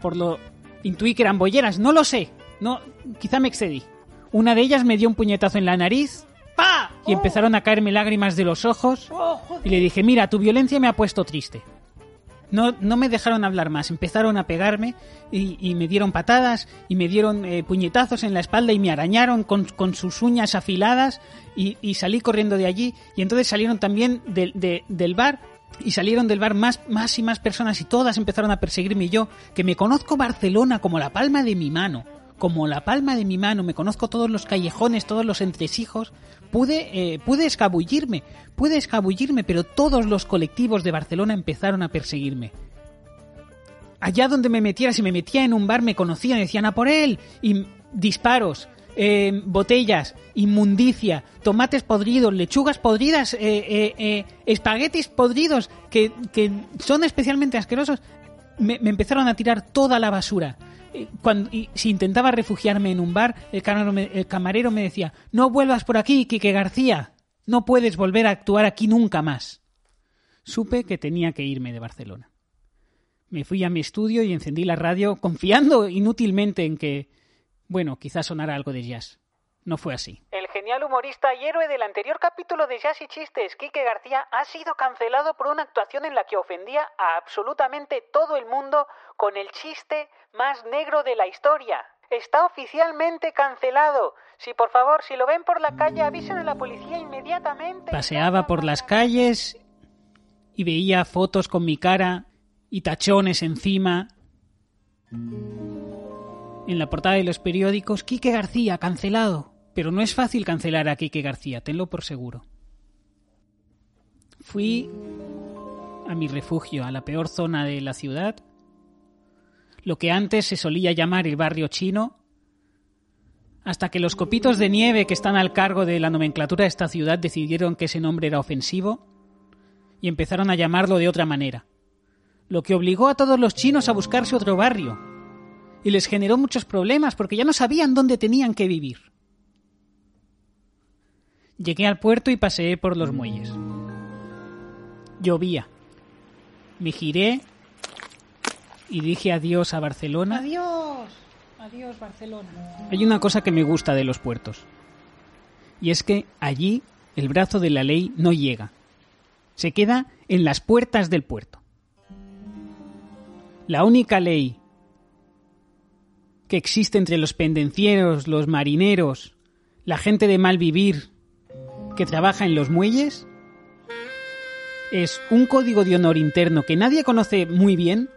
Por lo intuí que eran bolleras, no lo sé. No, quizá me excedí. Una de ellas me dio un puñetazo en la nariz ¡Pa! y empezaron a caerme lágrimas de los ojos ¡Oh, joder! y le dije, mira, tu violencia me ha puesto triste. No, no me dejaron hablar más, empezaron a pegarme y, me dieron patadas y me dieron eh, puñetazos en la espalda y me arañaron con, con sus uñas afiladas y, salí corriendo de allí. Y entonces salieron también del- de- del bar y salieron del bar más, más y más personas y todas empezaron a perseguirme. Y yo, que me conozco Barcelona como la palma de mi mano, como la palma de mi mano, me conozco todos los callejones, todos los entresijos, pude, eh, pude escabullirme, pude escabullirme, pero todos los colectivos de Barcelona empezaron a perseguirme. Allá donde me metiera, si me metía en un bar, me conocían, decían a por él, y disparos, eh, botellas, inmundicia, tomates podridos, lechugas podridas, eh, eh, eh, espaguetis podridos, que, que son especialmente asquerosos. me, empezaron a tirar toda la basura. Eh, cuando, si intentaba refugiarme en un bar, el camarero, me, el camarero me decía, no vuelvas por aquí, Quique García, no puedes volver a actuar aquí nunca más. Supe que tenía que irme de Barcelona. Me fui a mi estudio y encendí la radio confiando inútilmente en que, bueno, quizás sonara algo de jazz. No fue así. El genial humorista y héroe del anterior capítulo de Jazz y Chistes, Quique García, ha sido cancelado por una actuación en la que ofendía a absolutamente todo el mundo con el chiste más negro de la historia. Está oficialmente cancelado. Si por favor, si lo ven por la calle, avisen a la policía inmediatamente. Paseaba por las calles y veía fotos con mi cara y tachones encima. En la portada de los periódicos, Quique García, cancelado. Pero no es fácil cancelar a Quique García, tenlo por seguro. Fui a mi refugio, a la peor zona de la ciudad, lo que antes se solía llamar el barrio chino, hasta que los copitos de nieve que están al cargo de la nomenclatura de esta ciudad decidieron que ese nombre era ofensivo y empezaron a llamarlo de otra manera, lo que obligó a todos los chinos a buscarse otro barrio y les generó muchos problemas porque ya no sabían dónde tenían que vivir. Llegué al puerto y paseé por los muelles. Llovía. Me giré y dije adiós a Barcelona. Adiós. Adiós, Barcelona. Hay una cosa que me gusta de los puertos. Y es que allí el brazo de la ley no llega. Se queda en las puertas del puerto. La única ley que existe entre los pendencieros, los marineros, la gente de mal vivir, que trabaja en los muelles es un código de honor interno que nadie conoce muy bien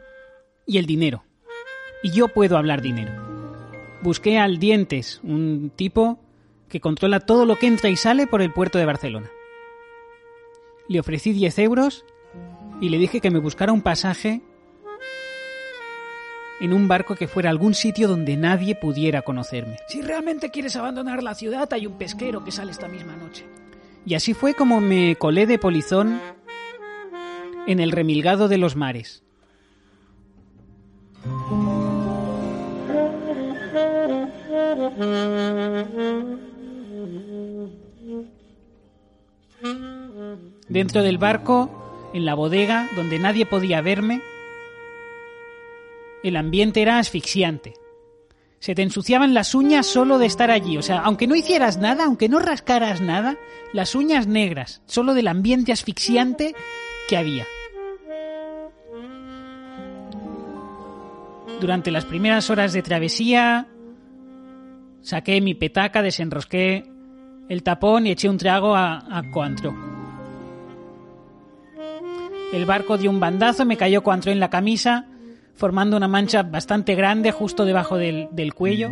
y el dinero. Y yo puedo hablar dinero. Busqué al Dientes, un tipo que controla todo lo que entra y sale por el puerto de Barcelona. Le ofrecí 10 euros y le dije que me buscara un pasaje en un barco que fuera a algún sitio donde nadie pudiera conocerme. Si realmente quieres abandonar la ciudad, hay un pesquero que sale esta misma noche. Y así fue como me colé de polizón en el remilgado de los mares. Dentro del barco, en la bodega, donde nadie podía verme, el ambiente era asfixiante. Se te ensuciaban las uñas solo de estar allí. O sea, aunque no hicieras nada, aunque no rascaras nada, las uñas negras, solo del ambiente asfixiante que había. Durante las primeras horas de travesía, saqué mi petaca, desenrosqué el tapón y eché un trago a, a Coantro. El barco dio un bandazo, me cayó Coantro en la camisa formando una mancha bastante grande justo debajo del, cuello.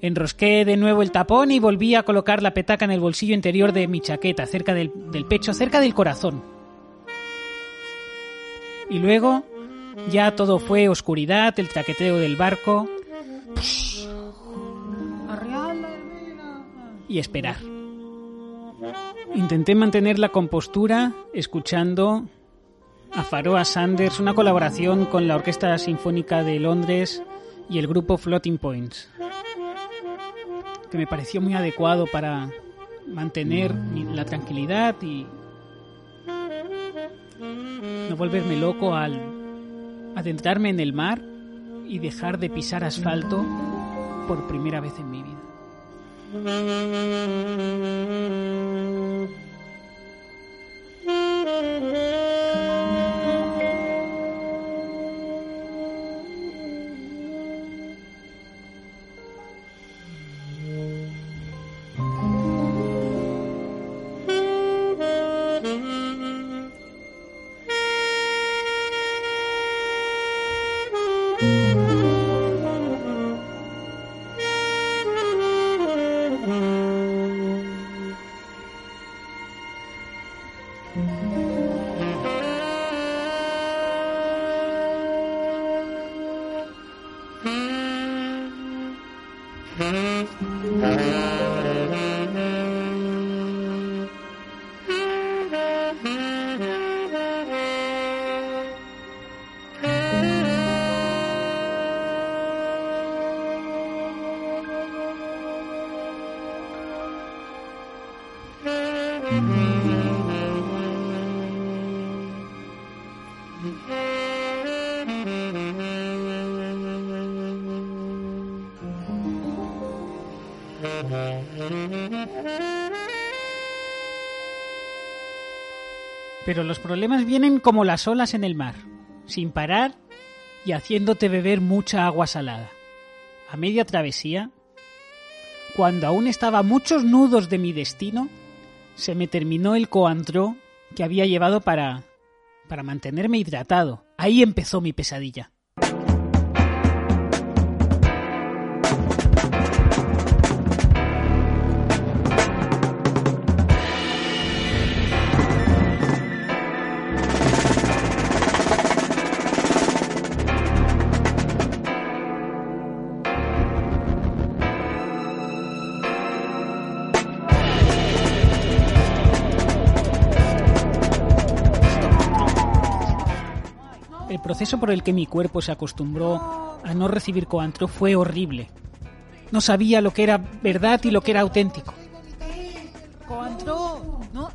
Enrosqué de nuevo el tapón y volví a colocar la petaca en el bolsillo interior de mi chaqueta, cerca del, del pecho, cerca del corazón. Y luego ya todo fue oscuridad, el traqueteo del barco y esperar. Intenté mantener la compostura escuchando a Faroa Sanders, una colaboración con la Orquesta Sinfónica de Londres y el grupo Floating Points, que me pareció muy adecuado para mantener la tranquilidad y no volverme loco al adentrarme en el mar y dejar de pisar asfalto por primera vez en mi vida. Pero los problemas vienen como las olas en el mar, sin parar y haciéndote beber mucha agua salada. A media travesía, cuando aún estaba muchos nudos de mi destino, se me terminó el coantro que había llevado para para mantenerme hidratado. Ahí empezó mi pesadilla. Proceso por el que mi cuerpo se acostumbró a no recibir coantro fue horrible. No sabía lo que era verdad y lo que era auténtico. ¡Coantro! ¿No?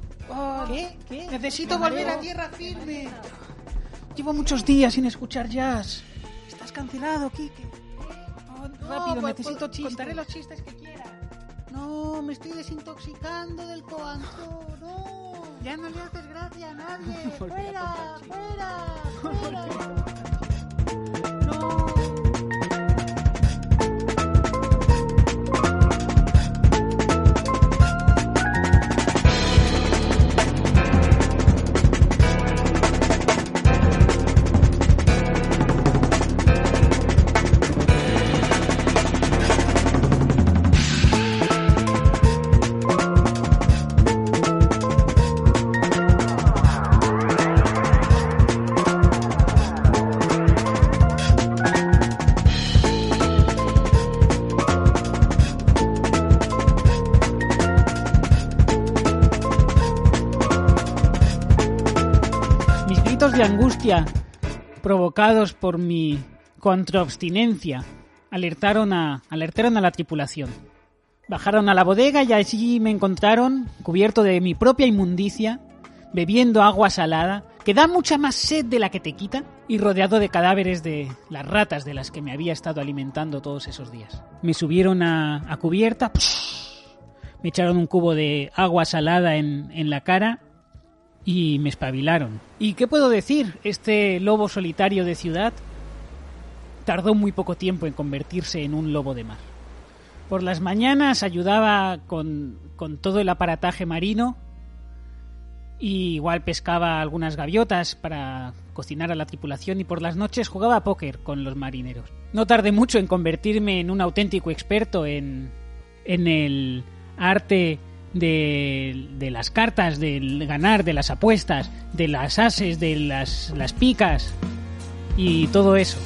¿Qué? ¿Qué? Necesito volver a tierra firme. Llevo muchos días sin escuchar jazz. Estás cancelado, Kike. Oh, No, Rápido, pues, necesito pues, chistes. Contaré los chistes que quiera. No, me estoy desintoxicando del coantro. No. Ya no le haces gracia a nadie. Fuera, fuera, fuera. No. Angustia provocados por mi contraobstinencia alertaron a, alertaron a la tripulación. Bajaron a la bodega y allí me encontraron cubierto de mi propia inmundicia, bebiendo agua salada, que da mucha más sed de la que te quita, y rodeado de cadáveres de las ratas de las que me había estado alimentando todos esos días. Me subieron a, a cubierta, me echaron un cubo de agua salada en, en la cara y me espabilaron. ¿Y qué puedo decir? Este lobo solitario de ciudad tardó muy poco tiempo en convertirse en un lobo de mar. Por las mañanas ayudaba con, con todo el aparataje marino y igual pescaba algunas gaviotas para cocinar a la tripulación y por las noches jugaba a póker con los marineros. No tardé mucho en convertirme en un auténtico experto en, en el arte de, de las cartas, del ganar, de las apuestas, de las ases, de las, las picas y todo eso.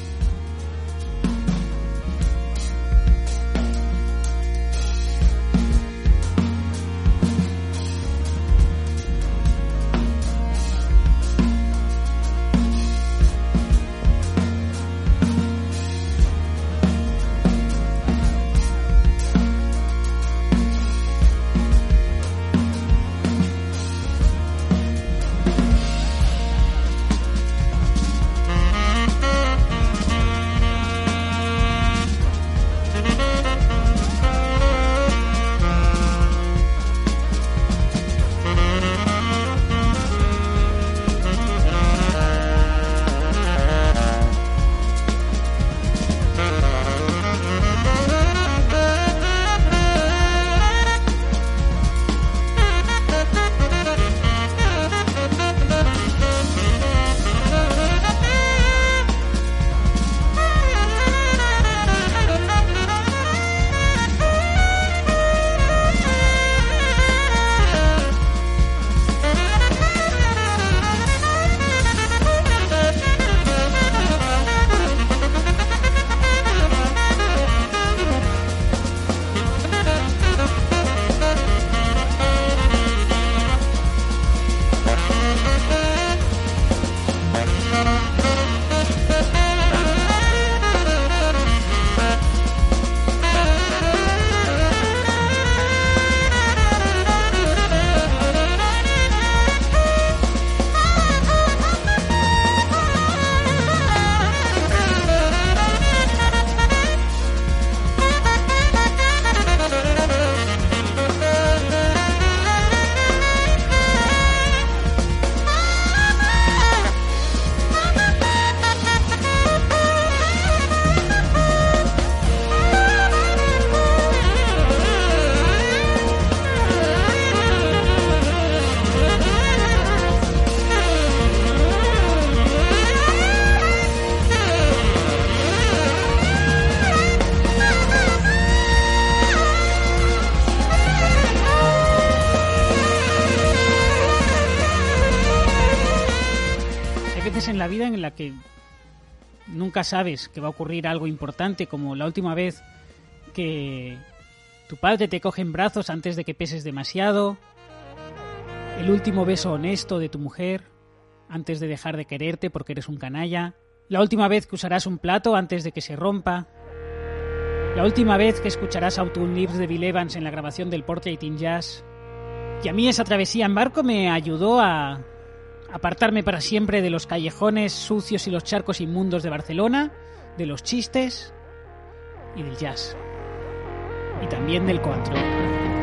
Sabes que va a ocurrir algo importante, como la última vez que tu padre te coge en brazos antes de que peses demasiado, el último beso honesto de tu mujer antes de dejar de quererte porque eres un canalla, la última vez que usarás un plato antes de que se rompa, la última vez que escucharás Autumn Lips de Bill Evans en la grabación del Portrait in Jazz. Y a mí esa travesía en barco me ayudó a apartarme para siempre de los callejones sucios y los charcos inmundos de Barcelona, de los chistes y del jazz. Y también del control.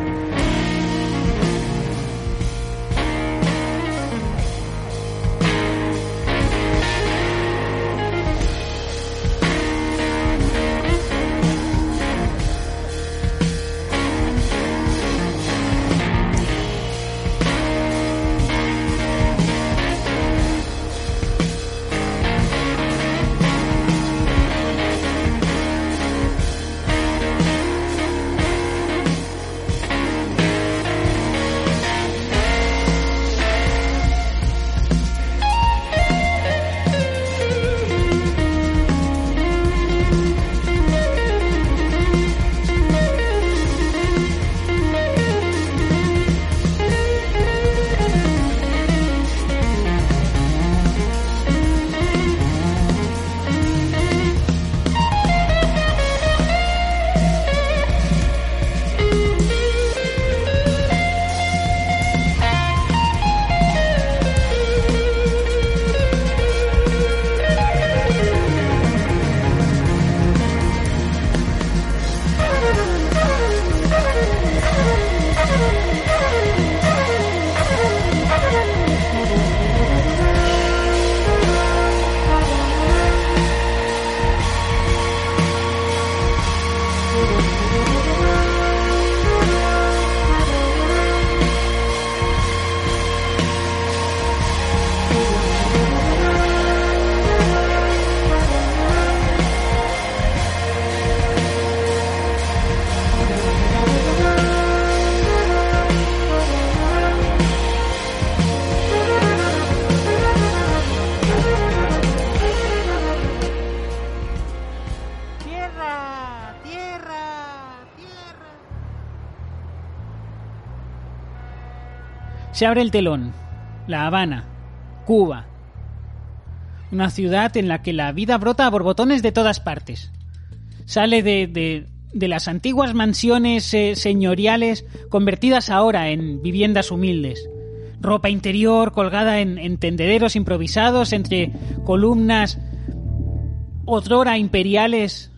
Se abre el telón. La Habana. Cuba. Una ciudad en la que la vida brota a borbotones de todas partes. Sale de, de, las antiguas mansiones eh, señoriales convertidas ahora en viviendas humildes. Ropa interior colgada en, en tendederos improvisados entre columnas otrora imperiales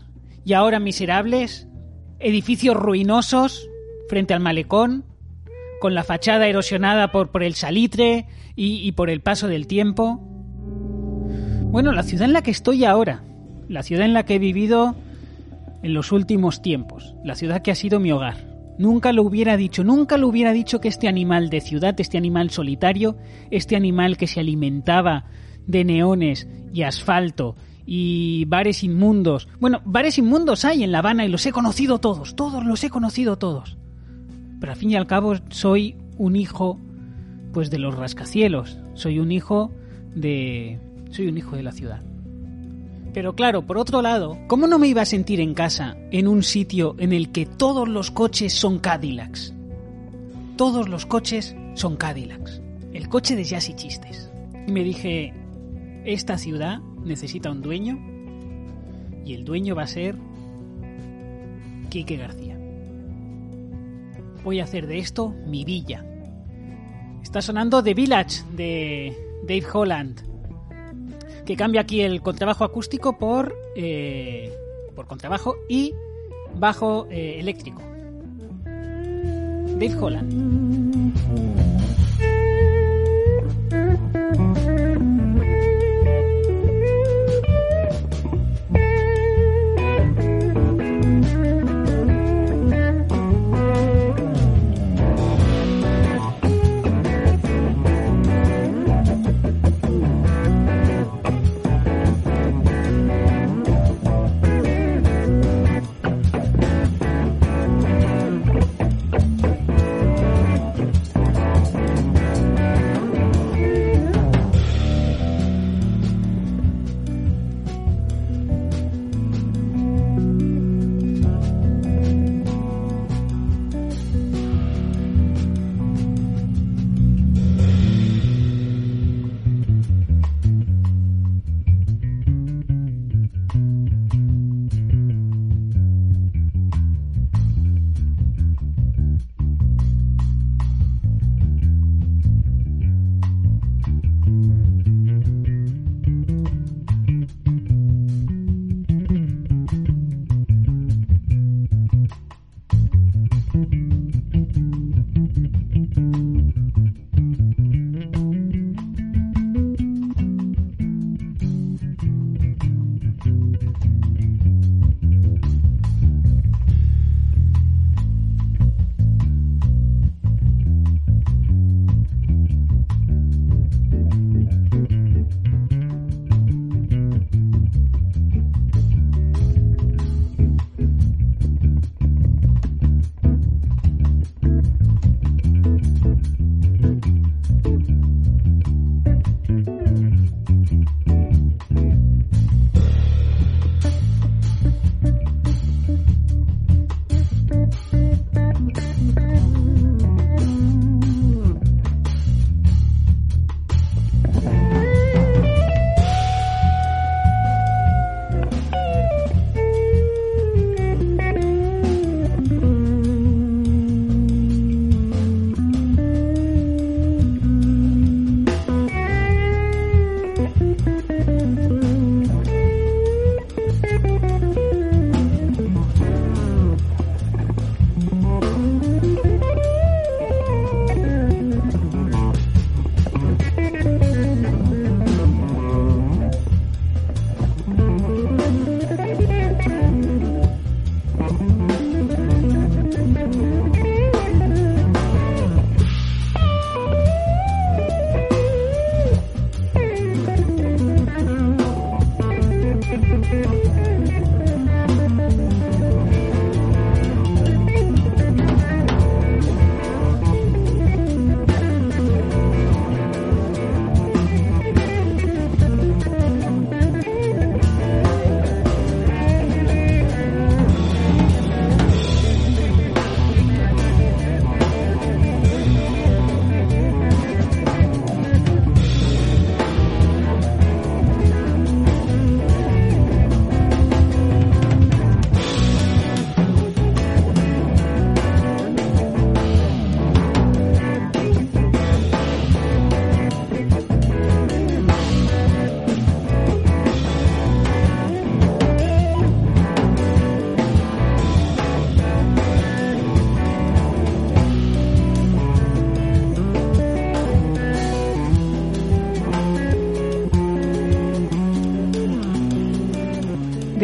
y ahora miserables. Edificios ruinosos frente al malecón con la fachada erosionada por, por el salitre y, por el paso del tiempo. Bueno, la ciudad en la que estoy ahora, la ciudad en la que he vivido en los últimos tiempos, la ciudad que ha sido mi hogar. Nunca lo hubiera dicho, nunca lo hubiera dicho que este animal de ciudad, este animal solitario, este animal que se alimentaba de neones y asfalto y bares inmundos. Bueno, bares inmundos hay en La Habana y los he conocido todos, todos los he conocido todos. Pero al fin y al cabo soy un hijo pues de los rascacielos, soy un hijo de soy un hijo de la ciudad. Pero claro, por otro lado, ¿cómo no me iba a sentir en casa en un sitio en el que todos los coches son Cadillacs? Todos los coches son Cadillacs. El coche de jazz chistes. Y me dije, esta ciudad necesita un dueño y el dueño va a ser Quique García voy a hacer de esto mi villa. Está sonando The Village de Dave Holland, que cambia aquí el contrabajo acústico por, eh, por contrabajo y bajo eh, eléctrico. Dave Holland.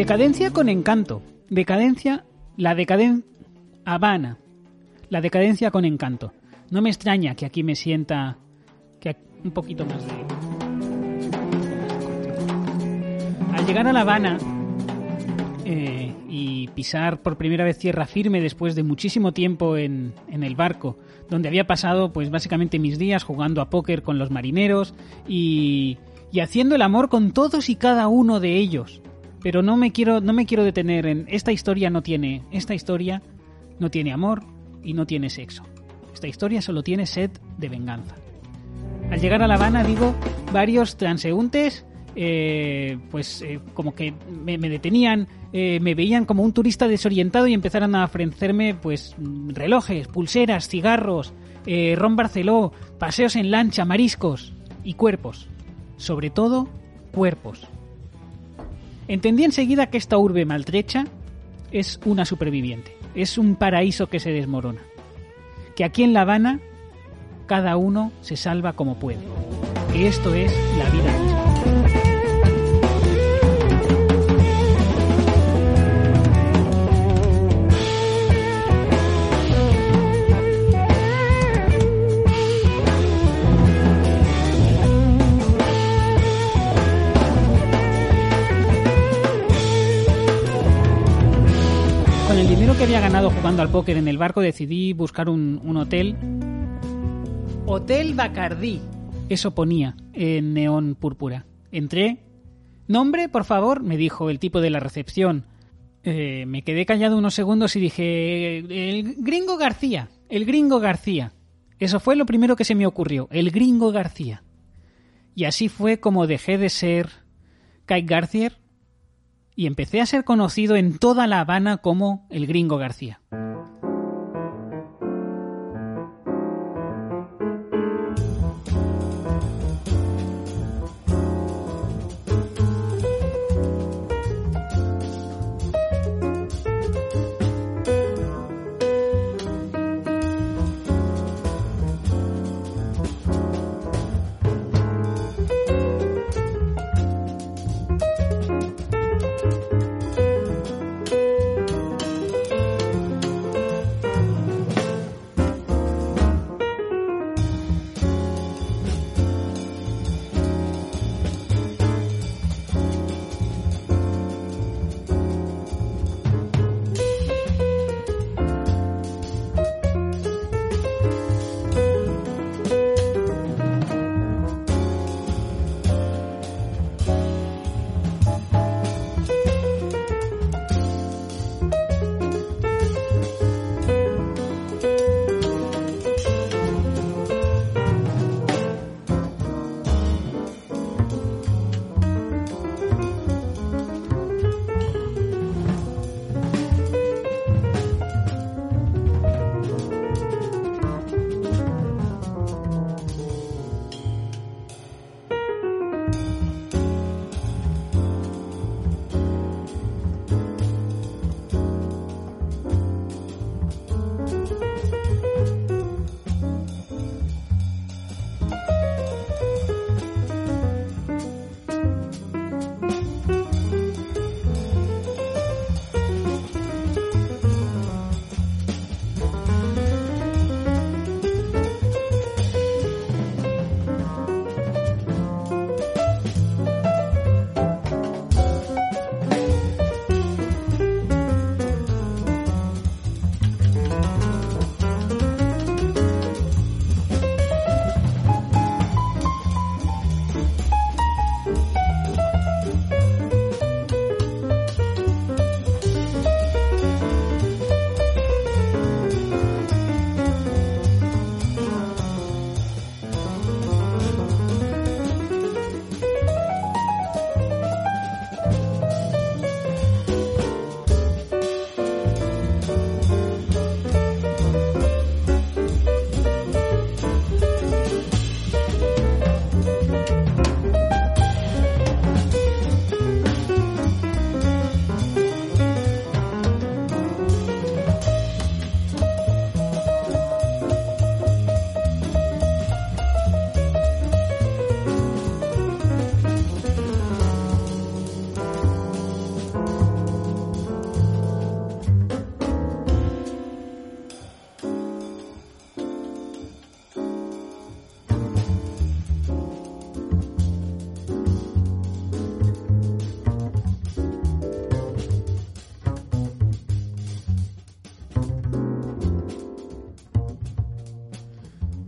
Decadencia con encanto. Decadencia, la decadencia... Habana. La decadencia con encanto. No me extraña que aquí me sienta que un poquito más de... Al llegar a La Habana eh, y pisar por primera vez tierra firme después de muchísimo tiempo en, en, el barco, donde había pasado pues básicamente mis días jugando a póker con los marineros y, y haciendo el amor con todos y cada uno de ellos. Pero no me quiero, no me quiero detener en esta historia no tiene, esta historia no tiene amor y no tiene sexo. Esta historia solo tiene sed de venganza. Al llegar a La Habana, digo, varios transeúntes, eh, pues eh, como que me, detenían, eh, me veían como un turista desorientado y empezaron a ofrecerme pues relojes, pulseras, cigarros, ron barceló, paseos en lancha, mariscos y cuerpos. Sobre todo, cuerpos. Entendí enseguida que esta urbe maltrecha es una superviviente, es un paraíso que se desmorona. Que aquí en La Habana cada uno se salva como puede. Que esto es la vida misma. Con el dinero que había ganado jugando al póker en el barco decidí buscar un, un hotel Hotel Bacardí. Eso ponía en neón púrpura. Entré. Nombre, por favor, me dijo el tipo de la recepción. Eh, me quedé callado unos segundos y dije, el gringo García, el gringo García. Eso fue lo primero que se me ocurrió, el gringo García. Y así fue como dejé de ser Kate García y empecé a ser conocido en toda La Habana como el gringo García.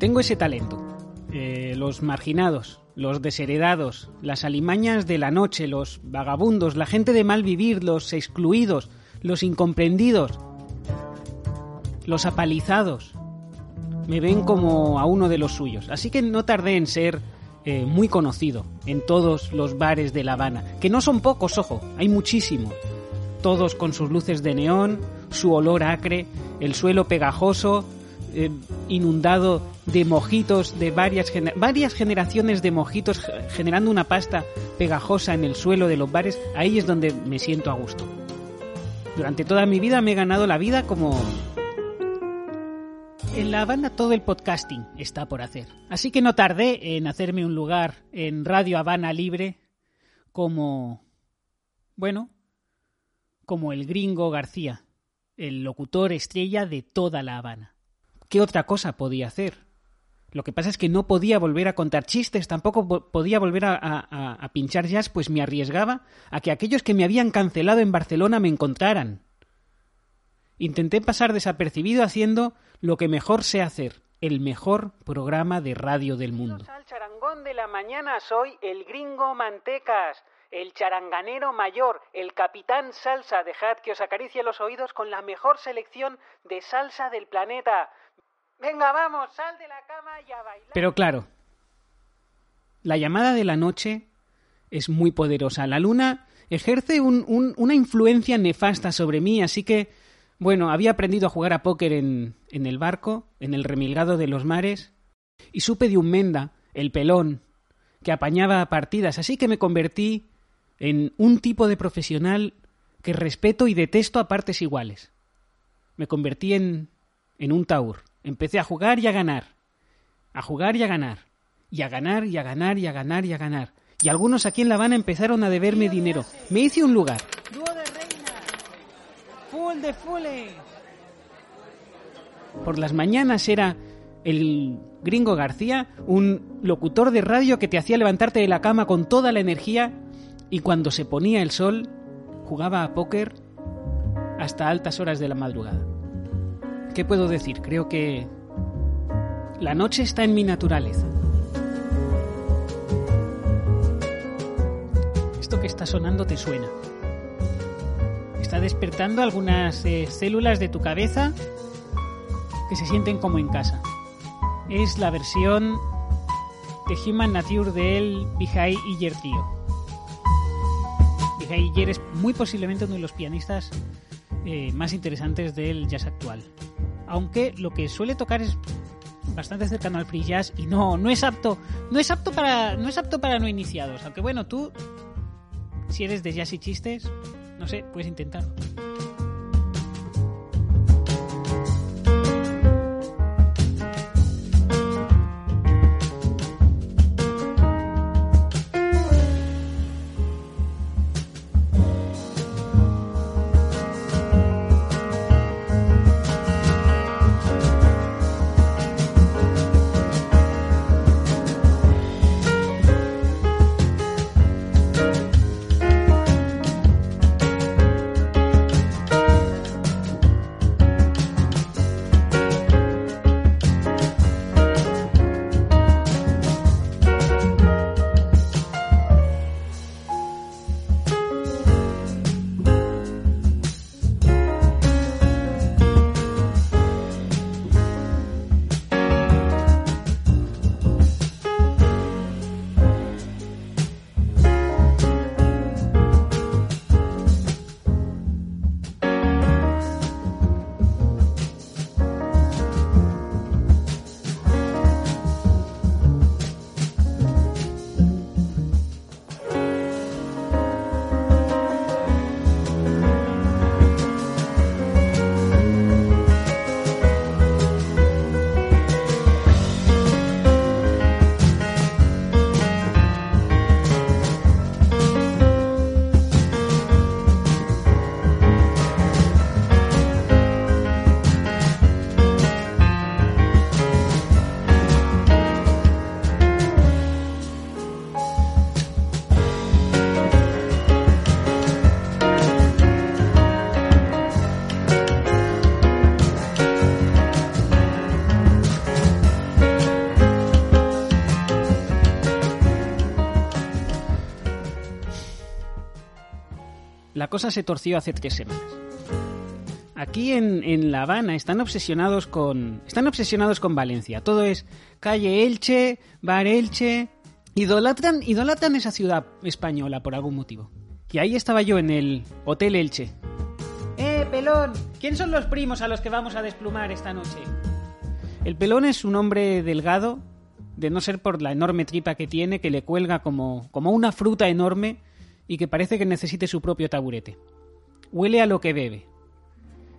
Tengo ese talento. Eh, los marginados, los desheredados, las alimañas de la noche, los vagabundos, la gente de mal vivir, los excluidos, los incomprendidos, los apalizados, me ven como a uno de los suyos. Así que no tardé en ser eh, muy conocido en todos los bares de La Habana, que no son pocos, ojo, hay muchísimos. Todos con sus luces de neón, su olor acre, el suelo pegajoso, eh, inundado de mojitos, de varias, varias generaciones de mojitos generando una pasta pegajosa en el suelo de los bares, ahí es donde me siento a gusto. Durante toda mi vida me he ganado la vida como... En La Habana todo el podcasting está por hacer. Así que no tardé en hacerme un lugar en Radio Habana Libre como... Bueno, como el gringo García, el locutor estrella de toda La Habana. ¿Qué otra cosa podía hacer? Lo que pasa es que no podía volver a contar chistes, tampoco podía volver a, pinchar jazz, pues me arriesgaba a que aquellos que me habían cancelado en Barcelona me encontraran. Intenté pasar desapercibido haciendo lo que mejor sé hacer, el mejor programa de radio del mundo. Al charangón de la mañana soy el gringo Mantecas, el charanganero mayor, el capitán salsa. Dejad que os acaricie los oídos con la mejor selección de salsa del planeta. Venga, vamos, sal de la cama y a bailar. Pero claro, la llamada de la noche es muy poderosa. La luna ejerce una influencia nefasta sobre mí, así que, bueno, había aprendido a jugar a póker en, en el barco, en el remilgado de los mares, y supe de un menda, el pelón, que apañaba partidas, así que me convertí en un tipo de profesional que respeto y detesto a partes iguales. Me convertí en, en un taur. Empecé a jugar y a ganar. A jugar y a ganar. Y a ganar y a ganar y a ganar y a ganar. Y algunos aquí en La Habana empezaron a deberme dinero. Me hice un lugar. Dúo de reina. Full de fule. Por las mañanas era el gringo García, un locutor de radio que te hacía levantarte de la cama con toda la energía y cuando se ponía el sol jugaba a póker hasta altas horas de la madrugada. ¿Qué puedo decir? Creo que la noche está en mi naturaleza. Esto que está sonando te suena. Está despertando algunas eh, células de tu cabeza que se sienten como en casa. Es la versión de Human Nature del Bihai Iyer Trio. Bihai Iyer es muy posiblemente uno de los pianistas eh, más interesantes del jazz actual aunque lo que suele tocar es bastante cercano al free jazz y no no es apto no es apto para no es apto para no iniciados. Aunque bueno tú si eres de jazz y chistes no sé puedes intentarlo cosa se torció hace tres semanas. Aquí en, en, La Habana están obsesionados con. Están obsesionados con Valencia. Todo es calle Elche, bar Elche. Idolatran, idolatran esa ciudad española por algún motivo. Y ahí estaba yo en el Hotel Elche. ¡Eh, pelón! ¿Quién son los primos a los que vamos a desplumar esta noche? El pelón es un hombre delgado, de no ser por la enorme tripa que tiene, que le cuelga como, como una fruta enorme y que parece que necesite su propio taburete. Huele a lo que bebe,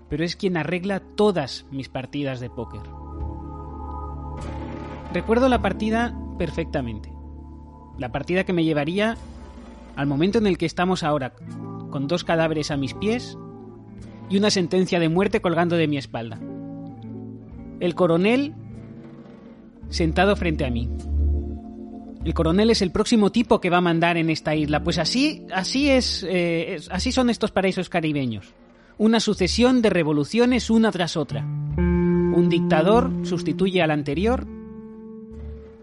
pero es quien arregla todas mis partidas de póker. Recuerdo la partida perfectamente. La partida que me llevaría al momento en el que estamos ahora, con dos cadáveres a mis pies y una sentencia de muerte colgando de mi espalda. El coronel sentado frente a mí. El coronel es el próximo tipo que va a mandar en esta isla, pues así, así es, eh, así son estos paraísos caribeños. Una sucesión de revoluciones una tras otra. Un dictador sustituye al anterior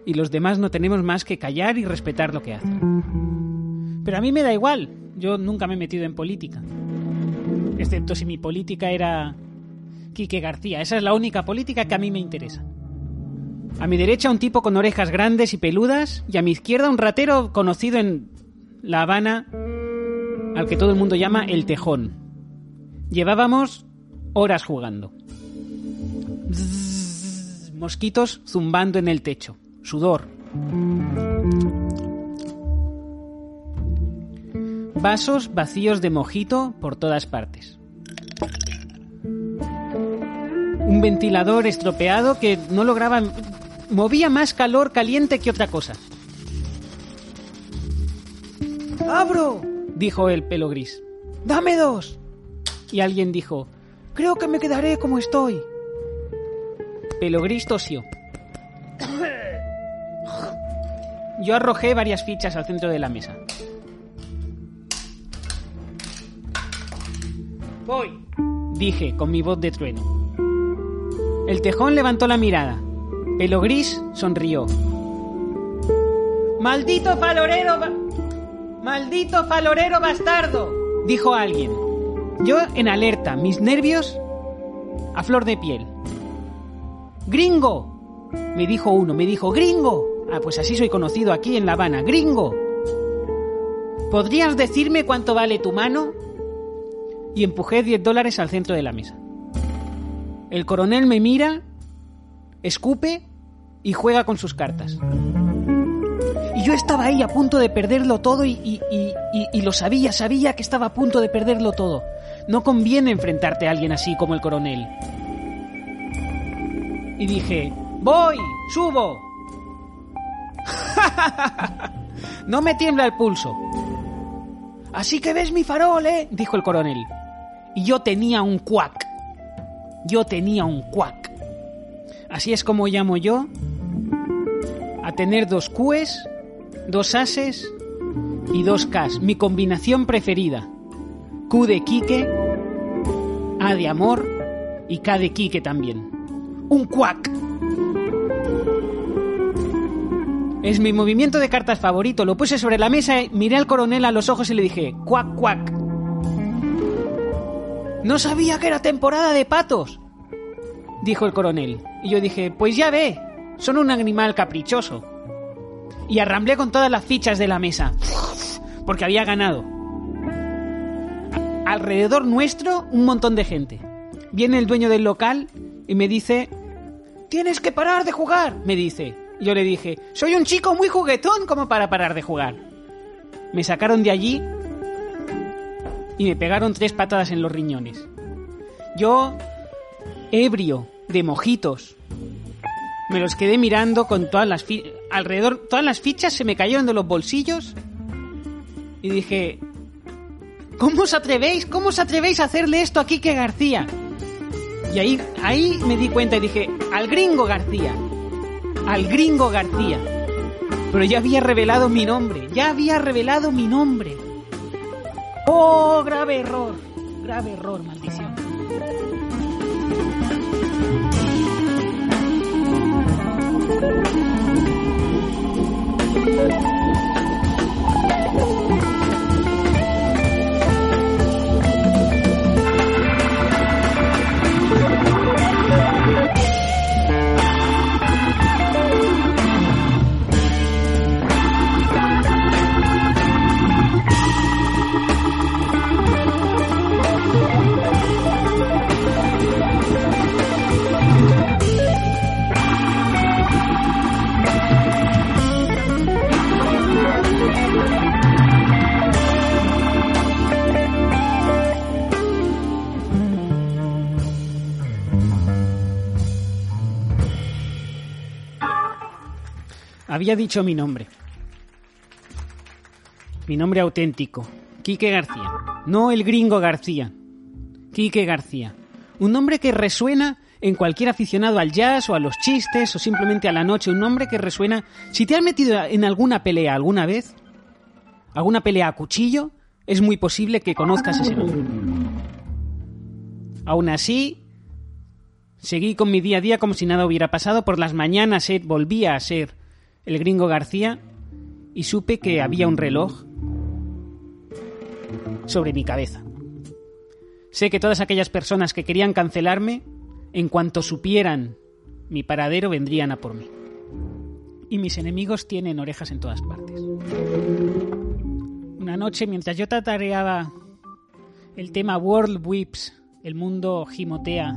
y los demás no tenemos más que callar y respetar lo que hace. Pero a mí me da igual, yo nunca me he metido en política. Excepto si mi política era Quique García, esa es la única política que a mí me interesa. A mi derecha un tipo con orejas grandes y peludas y a mi izquierda un ratero conocido en La Habana al que todo el mundo llama el tejón. Llevábamos horas jugando. mosquitos zumbando en el techo. Sudor. Vasos vacíos de mojito por todas partes. Un ventilador estropeado que no lograba movía más calor caliente que otra cosa. ¡Abro! dijo el pelo gris. ¡Dame dos! Y alguien dijo, creo que me quedaré como estoy. Pelo gris tosió. Yo arrojé varias fichas al centro de la mesa. Voy, dije con mi voz de trueno. El tejón levantó la mirada. Pelo gris sonrió. ¡Maldito falorero! ¡Maldito falorero bastardo! dijo alguien. Yo en alerta, mis nervios a flor de piel. ¡Gringo! Me dijo uno, me dijo, ¡Gringo! Ah, pues así soy conocido aquí en La Habana, ¡Gringo! ¿Podrías decirme cuánto vale tu mano? Y empujé 10 dólares al centro de la mesa. El coronel me mira escupe y juega con sus cartas. Y yo estaba ahí a punto de perderlo todo y, lo sabía, sabía que estaba a punto de perderlo todo. No conviene enfrentarte a alguien así como el coronel. Y dije, voy, subo. no me tiembla el pulso. Así que ves mi farol, ¿eh? dijo el coronel. Y yo tenía un cuac. Yo tenía un cuac. Así es como llamo yo a tener dos Qs, dos Ases y dos Ks. Mi combinación preferida. Q de Quique, A de amor y K de Quique también. Un cuac. Es mi movimiento de cartas favorito. Lo puse sobre la mesa, miré al coronel a los ojos y le dije, cuac, cuac. No sabía que era temporada de patos dijo el coronel. Y yo dije, pues ya ve, son un animal caprichoso. Y arramblé con todas las fichas de la mesa, porque había ganado. Alrededor nuestro, un montón de gente. Viene el dueño del local y me dice, tienes que parar de jugar, me dice. Yo le dije, soy un chico muy juguetón como para parar de jugar. Me sacaron de allí y me pegaron tres patadas en los riñones. Yo, ebrio, de mojitos. Me los quedé mirando con todas las alrededor, todas las fichas se me cayeron de los bolsillos y dije, ¿cómo os atrevéis? ¿Cómo os atrevéis a hacerle esto a Quique García? Y ahí, ahí me di cuenta y dije, al gringo García, al gringo García. Pero ya había revelado mi nombre, ya había revelado mi nombre. Oh, grave error, grave error, maldición. Thank you. Había dicho mi nombre. Mi nombre auténtico. Quique García. No el gringo García. Quique García. Un nombre que resuena en cualquier aficionado al jazz o a los chistes o simplemente a la noche. Un nombre que resuena. Si te has metido en alguna pelea alguna vez, alguna pelea a cuchillo, es muy posible que conozcas ese nombre. Aún así, seguí con mi día a día como si nada hubiera pasado. Por las mañanas eh, volvía a ser el gringo García y supe que había un reloj sobre mi cabeza. Sé que todas aquellas personas que querían cancelarme, en cuanto supieran mi paradero, vendrían a por mí. Y mis enemigos tienen orejas en todas partes. Una noche, mientras yo tatareaba el tema World Whips, el mundo gimotea,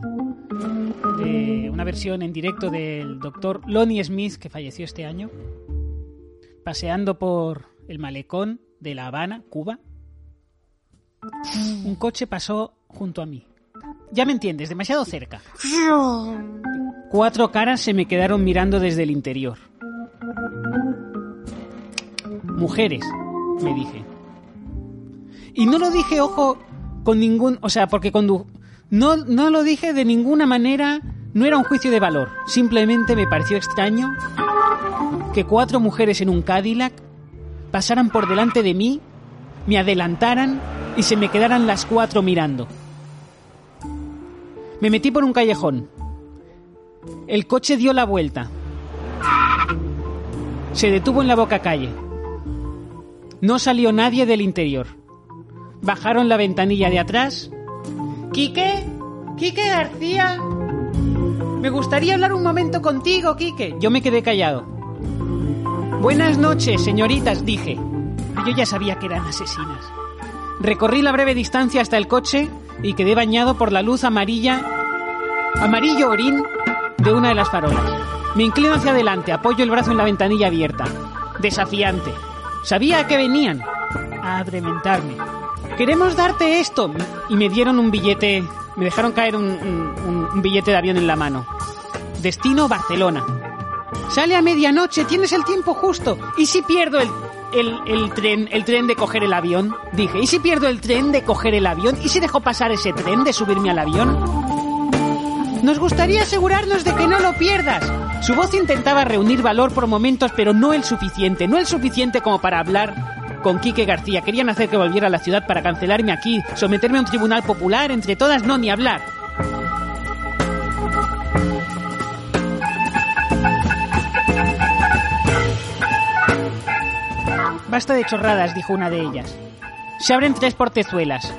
de una versión en directo del doctor Lonnie Smith, que falleció este año, paseando por el malecón de La Habana, Cuba, un coche pasó junto a mí. Ya me entiendes, demasiado cerca. Cuatro caras se me quedaron mirando desde el interior. Mujeres, me dije. Y no lo dije, ojo, con ningún... O sea, porque cuando... No, no lo dije de ninguna manera, no era un juicio de valor. Simplemente me pareció extraño que cuatro mujeres en un Cadillac pasaran por delante de mí, me adelantaran y se me quedaran las cuatro mirando. Me metí por un callejón. El coche dio la vuelta. Se detuvo en la boca calle. No salió nadie del interior. Bajaron la ventanilla de atrás. ¿Quique? ¿Quique García? Me gustaría hablar un momento contigo, Quique. Yo me quedé callado. Buenas noches, señoritas, dije. Yo ya sabía que eran asesinas. Recorrí la breve distancia hasta el coche y quedé bañado por la luz amarilla, amarillo orín de una de las farolas. Me inclino hacia adelante, apoyo el brazo en la ventanilla abierta. Desafiante. Sabía a qué venían. A adrementarme. Queremos darte esto. Y me dieron un billete. Me dejaron caer un, un- billete de avión en la mano. Destino Barcelona. Sale a medianoche, tienes el tiempo justo. ¿Y si pierdo el, el, el tren, el tren de coger el avión? Dije, ¿y si pierdo el tren de coger el avión? ¿Y si dejo pasar ese tren de subirme al avión? Nos gustaría asegurarnos de que no lo pierdas. Su voz intentaba reunir valor por momentos, pero no el suficiente, no el suficiente como para hablar con Quique García. Querían hacer que volviera a la ciudad para cancelarme aquí, someterme a un tribunal popular, entre todas no ni hablar. Basta de chorradas, dijo una de ellas. Se abren tres portezuelas.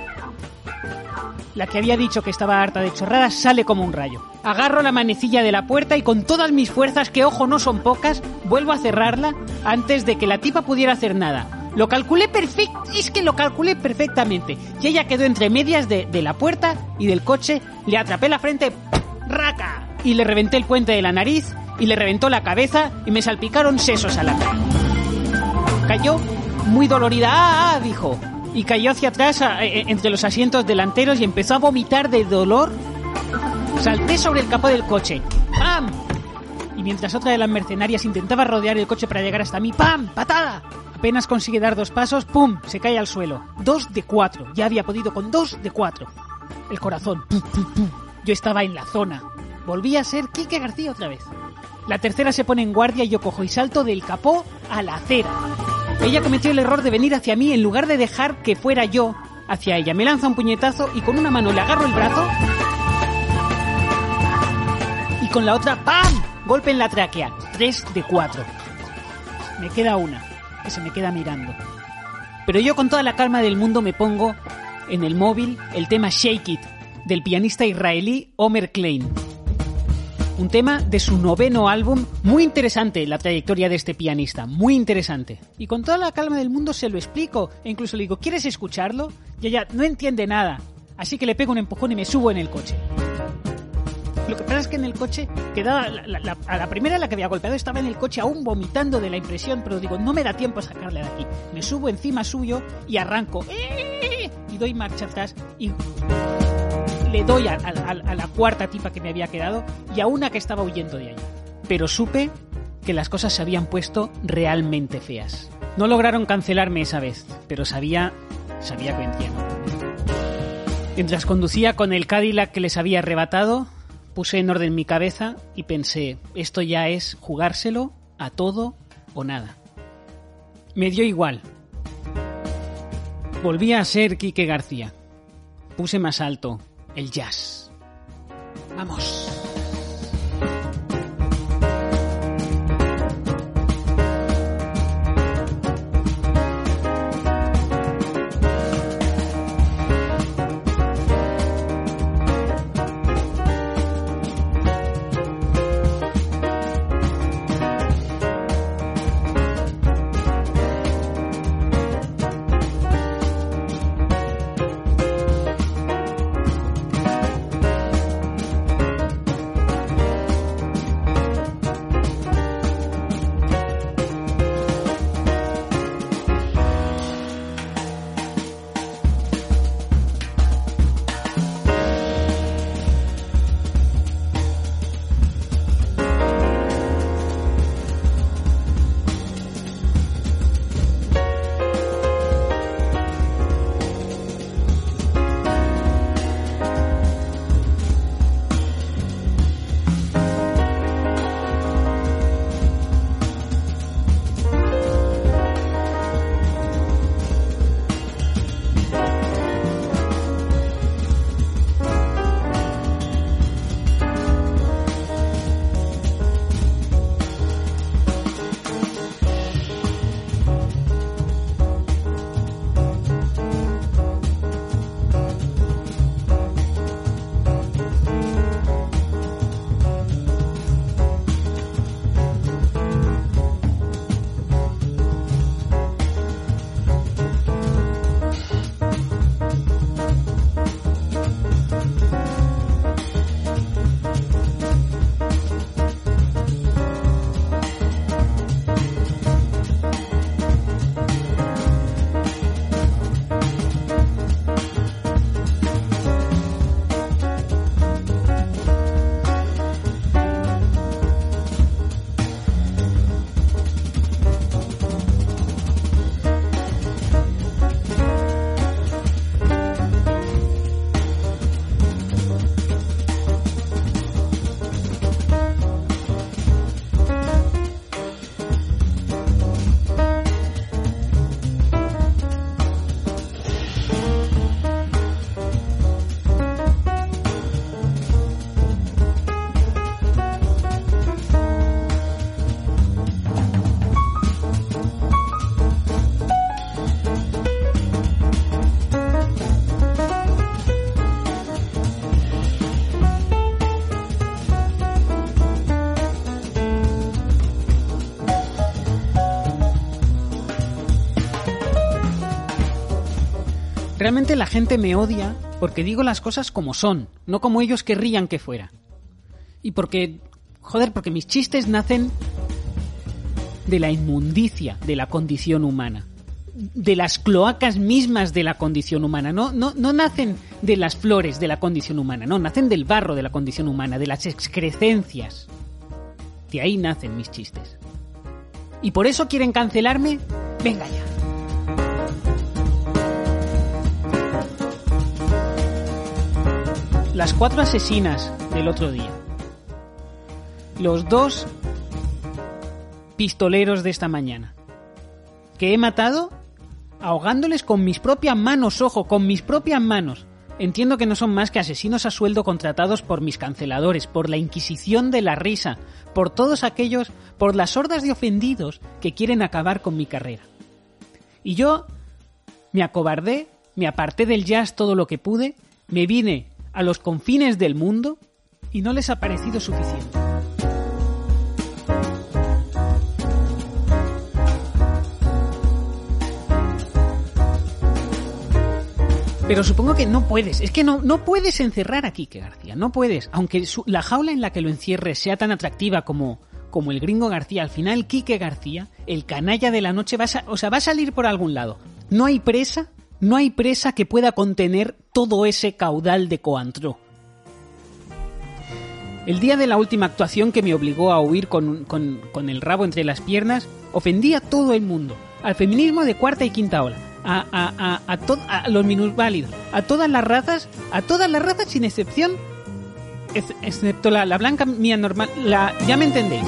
La que había dicho que estaba harta de chorradas sale como un rayo. Agarro la manecilla de la puerta y con todas mis fuerzas, que ojo no son pocas, vuelvo a cerrarla antes de que la tipa pudiera hacer nada. Lo calculé perfecto, es que lo calculé perfectamente. Y ella quedó entre medias de, de la puerta y del coche, le atrapé la frente, ¡raca! Y le reventé el puente de la nariz, y le reventó la cabeza, y me salpicaron sesos a la cara. Cayó muy dolorida. ¡Ah, ah! dijo. Y cayó hacia atrás a- e- entre los asientos delanteros y empezó a vomitar de dolor. Salté sobre el capó del coche. ¡Pam! Y mientras otra de las mercenarias intentaba rodear el coche para llegar hasta mí, ¡pam! ¡Patada! Apenas consigue dar dos pasos, ¡pum! Se cae al suelo. Dos de cuatro. Ya había podido con dos de cuatro. El corazón. ¡pum, pum, pum! Yo estaba en la zona. Volví a ser Quique García otra vez. La tercera se pone en guardia y yo cojo y salto del capó a la acera. Ella cometió el error de venir hacia mí en lugar de dejar que fuera yo hacia ella. Me lanza un puñetazo y con una mano le agarro el brazo y con la otra ¡pam! Golpe en la tráquea. Tres de cuatro. Me queda una, que se me queda mirando. Pero yo con toda la calma del mundo me pongo en el móvil el tema Shake It del pianista israelí Omer Klein. Un tema de su noveno álbum, muy interesante la trayectoria de este pianista, muy interesante. Y con toda la calma del mundo se lo explico, e incluso le digo, ¿quieres escucharlo? Y ella no entiende nada, así que le pego un empujón y me subo en el coche. Lo que pasa es que en el coche quedaba, la- a la primera la que había golpeado estaba en el coche aún vomitando de la impresión, pero digo, no me da tiempo a sacarle de aquí. Me subo encima suyo y arranco. ¡Eh! Y doy marcha atrás y le doy a, la cuarta tipa que me había quedado y a una que estaba huyendo de allí. Pero supe que las cosas se habían puesto realmente feas. No lograron cancelarme esa vez, pero sabía, sabía que vencían. Mientras conducía con el Cadillac que les había arrebatado, puse en orden mi cabeza y pensé, esto ya es jugárselo a todo o nada. Me dio igual. Volví a ser Quique García. Puse más alto el jazz. Vamos. Realmente la gente me odia porque digo las cosas como son, no como ellos querrían que fuera. Y porque, joder, porque mis chistes nacen de la inmundicia de la condición humana, de las cloacas mismas de la condición humana. No, no, no nacen de las flores de la condición humana, no, nacen del barro de la condición humana, de las excrecencias. De ahí nacen mis chistes. ¿Y por eso quieren cancelarme? Venga ya. Las cuatro asesinas del otro día. Los dos pistoleros de esta mañana. Que he matado ahogándoles con mis propias manos, ojo, con mis propias manos. Entiendo que no son más que asesinos a sueldo contratados por mis canceladores, por la Inquisición de la risa, por todos aquellos, por las hordas de ofendidos que quieren acabar con mi carrera. Y yo me acobardé, me aparté del jazz todo lo que pude, me vine a los confines del mundo y no les ha parecido suficiente. Pero supongo que no puedes, es que no, no puedes encerrar a Quique García, no puedes. Aunque la jaula en la que lo encierres sea tan atractiva como, como el gringo García, al final Quique García, el canalla de la noche, va a, o va a salir por algún lado. No hay presa no hay presa que pueda contener todo ese caudal de coantro. El día de la última actuación que me obligó a huir con, con, con el rabo entre las piernas, ofendí a todo el mundo, al feminismo de cuarta y quinta ola, a, a, a, a, los minusválidos, a todas las razas, a todas las razas sin excepción, ex- excepto la, la blanca mía normal, la, ya me entendéis.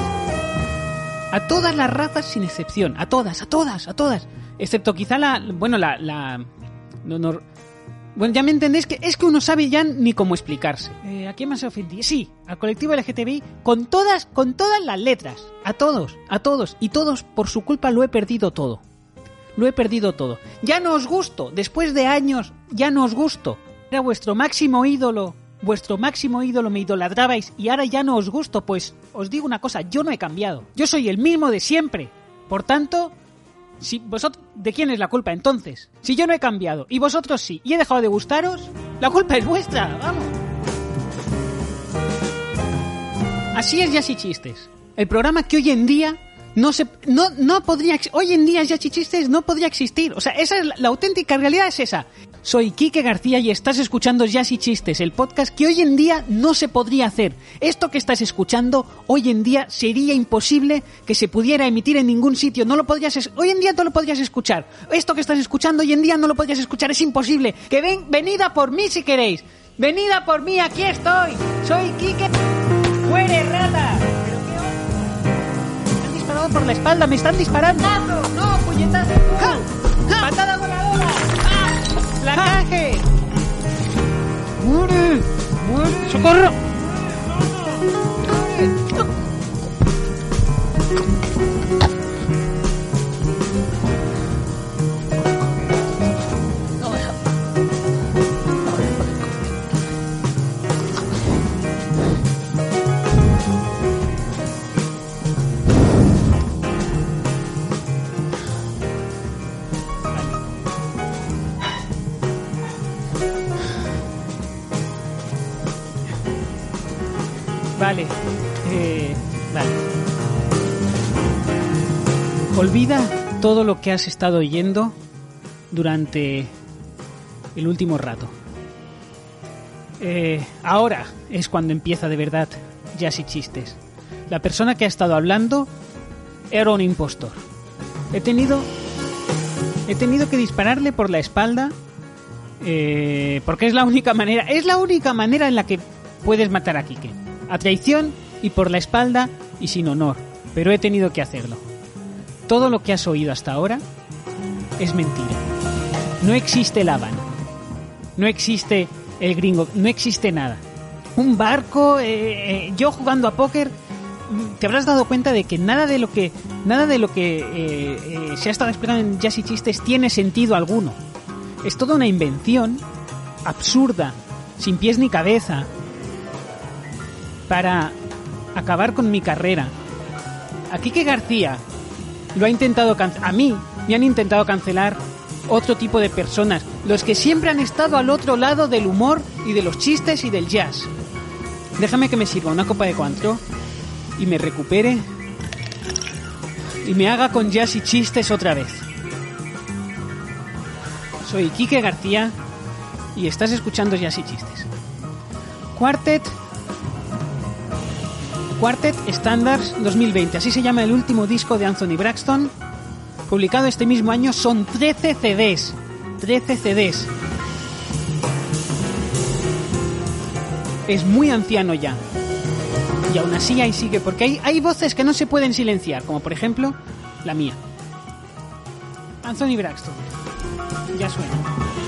A todas las razas sin excepción, a todas, a todas, a todas, excepto quizá la, bueno, la, no, no- bueno, ya me entendéis que es que uno sabe ya ni cómo explicarse. Eh, ¿A quién más se ofendí? Sí, al colectivo LGTBI con todas, con todas las letras. A todos, a todos. Y todos, por su culpa, lo he perdido todo. Lo he perdido todo. Ya no os gusto. Después de años, ya no os gusto. Era vuestro máximo ídolo. Vuestro máximo ídolo me idolatrabais y ahora ya no os gusto. Pues os digo una cosa, yo no he cambiado. Yo soy el mismo de siempre. Por tanto, si vosotros, ¿de quién es la culpa entonces? Si yo no he cambiado y vosotros sí y he dejado de gustaros, la culpa es vuestra, vamos. Así es Jazz y Chistes. El programa que hoy en día no se no no podría hoy en día Jazz y Chistes no podría existir. O sea, esa es la, la auténtica realidad es esa. Soy Quique García y estás escuchando Jazz y Chistes, el podcast que hoy en día no se podría hacer. Esto que estás escuchando hoy en día sería imposible que se pudiera emitir en ningún sitio. No lo podrías es- hoy en día no lo podrías escuchar. Esto que estás escuchando hoy en día no lo podrías escuchar, es imposible. Que ven, venida por mí si queréis. Venida por mí, aquí estoy. Soy Quique ¡Muere, rata! ¿Pero qué onda? Me han disparado por la espalda, me están disparando. ¡No, puñetazo! ¡Ja! ¡Patada voladora! ¡Ah! ¡Placaje! ¡Muere! ¡Muere! ¡Socorro! Vale. Eh, vale. Olvida todo lo que has estado oyendo durante el último rato. Eh, ahora es cuando empieza de verdad Jazz y Chistes. La persona que ha estado hablando era un impostor. He tenido. He tenido que dispararle por la espalda. eh, porque es la única manera. Es la única manera en la que puedes matar a Kike. A traición y por la espalda y sin honor. Pero he tenido que hacerlo. Todo lo que has oído hasta ahora es mentira. No existe la Habana. No existe el gringo. No existe nada. Un barco, eh, eh, yo jugando a póker, te habrás dado cuenta de que nada de lo que nada de lo que eh, se ha estado explicando en Jazz y Chistes tiene sentido alguno. Es toda una invención absurda, sin pies ni cabeza, para acabar con mi carrera. A Quique García lo ha intentado cancelar. A mí me han intentado cancelar otro tipo de personas, los que siempre han estado al otro lado del humor y de los chistes y del jazz. Déjame que me sirva una copa de cuantro y me recupere y me haga con jazz y chistes otra vez. Soy Quique García y estás escuchando Jazz y Chistes. Quartet Quartet Standards 2020, así se llama el último disco de Anthony Braxton, publicado este mismo año, son 13 CDs, 13 CDs. Es muy anciano ya. Y aún así ahí sigue, porque hay, hay voces que no se pueden silenciar, como por ejemplo la mía. Anthony Braxton. Ya suena.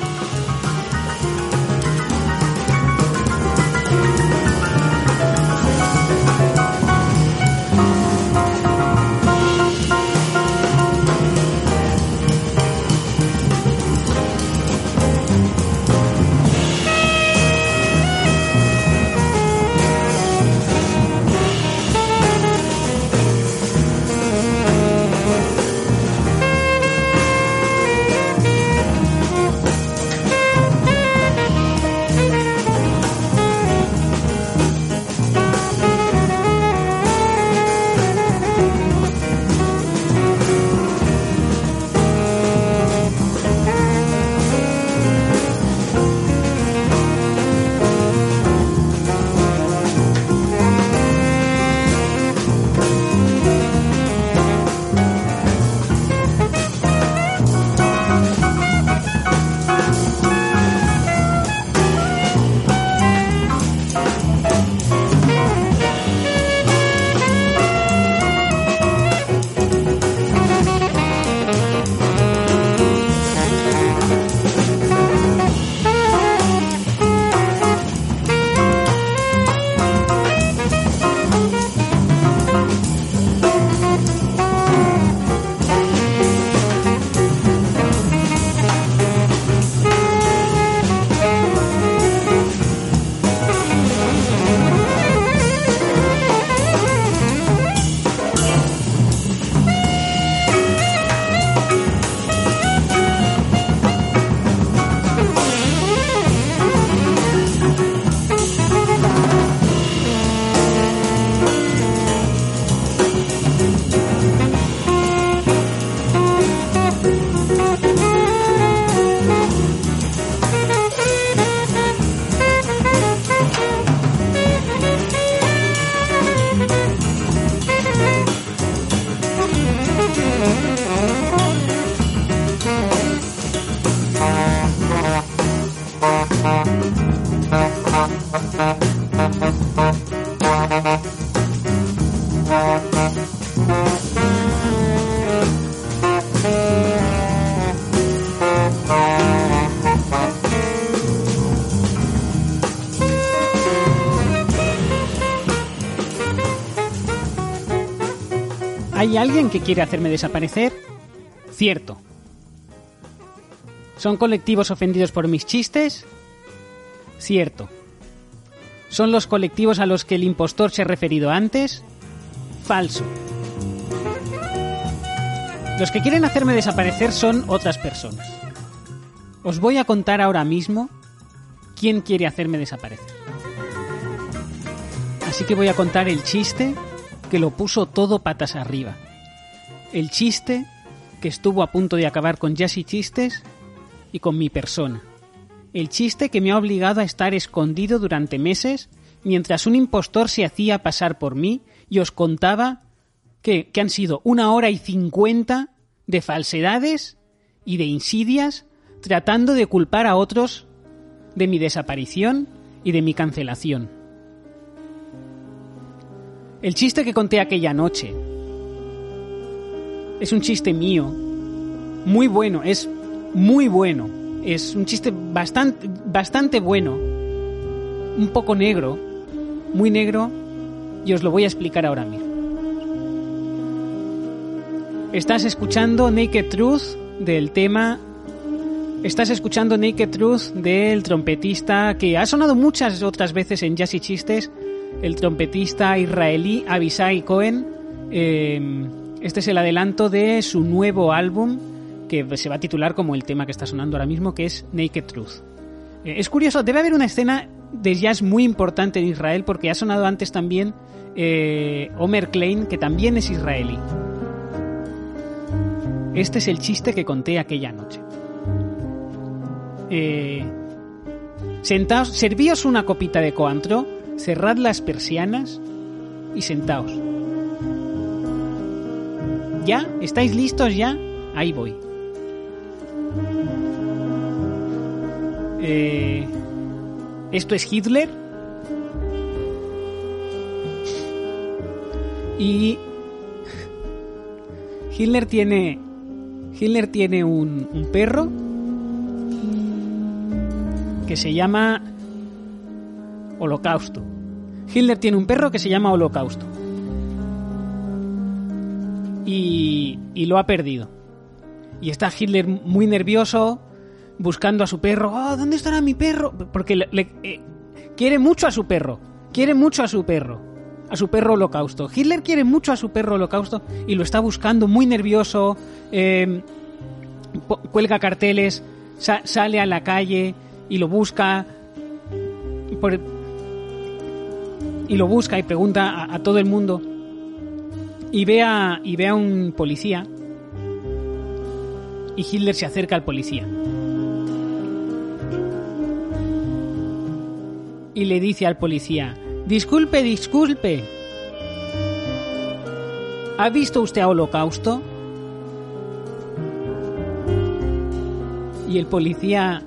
¿Hay alguien que quiere hacerme desaparecer? Cierto. ¿Son colectivos ofendidos por mis chistes? Cierto. ¿Son los colectivos a los que el impostor se ha referido antes? Falso. Los que quieren hacerme desaparecer son otras personas. Os voy a contar ahora mismo quién quiere hacerme desaparecer. Así que voy a contar el chiste que lo puso todo patas arriba. El chiste que estuvo a punto de acabar con Jazz y Chistes y con mi persona. El chiste que me ha obligado a estar escondido durante meses mientras un impostor se hacía pasar por mí y os contaba que, que han sido una hora y cincuenta de falsedades y de insidias tratando de culpar a otros de mi desaparición y de mi cancelación. El chiste que conté aquella noche es un chiste mío, muy bueno, es muy bueno, es un chiste bastante, bastante bueno, un poco negro, muy negro, y os lo voy a explicar ahora mismo. Estás escuchando Naked Truth del tema. Estás escuchando Naked Truth del trompetista que ha sonado muchas otras veces en Jazz y Chistes, el trompetista israelí Abisai Cohen. Eh, este es el adelanto de su nuevo álbum que se va a titular como el tema que está sonando ahora mismo, que es Naked Truth. Eh, es curioso, debe haber una escena de jazz muy importante en Israel porque ha sonado antes también eh, Omer Klein, que también es israelí. Este es el chiste que conté aquella noche. Eh, sentaos, servíos una copita de coantro, cerrad las persianas y sentaos. ¿Ya? ¿Estáis listos ya? Ahí voy. Eh, esto es Hitler. Y Hitler tiene Hitler tiene un, un perro que se llama Holocausto. Hitler tiene un perro que se llama Holocausto. Y, y lo ha perdido. Y está Hitler muy nervioso, buscando a su perro. Oh, ¿Dónde estará mi perro? Porque le, eh, quiere mucho a su perro. Quiere mucho a su perro. A su perro holocausto. Hitler quiere mucho a su perro holocausto y lo está buscando muy nervioso. Eh, cuelga carteles, sa sale a la calle y lo busca. Por, y lo busca y pregunta a, todo el mundo. Y ve, a, y ve a un policía. Y Hitler se acerca al policía. y le dice al policía, disculpe, disculpe. ¿Ha visto usted a Holocausto? Y el policía...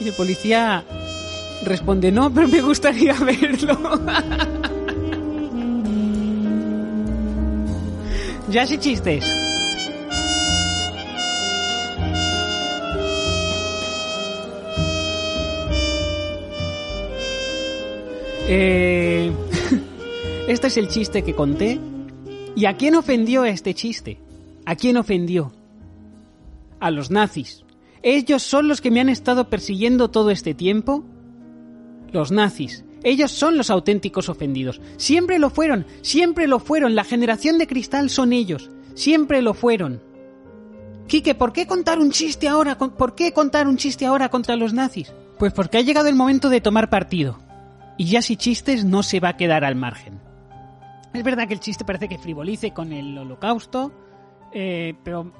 y el policía responde, no, pero me gustaría verlo. Ya sé chistes. Eh, este es el chiste que conté. ¿Y a quién ofendió este chiste? ¿A quién ofendió? A los nazis. ¿Ellos son los que me han estado persiguiendo todo este tiempo? Los nazis. Ellos son los auténticos ofendidos. Siempre lo fueron, siempre lo fueron. La generación de cristal son ellos. Siempre lo fueron. Quique, ¿por qué contar un chiste ahora? ¿Por qué contar un chiste ahora contra los nazis? Pues porque ha llegado el momento de tomar partido. Y ya si chistes no se va a quedar al margen. Es verdad que el chiste parece que frivolice con el holocausto, eh, pero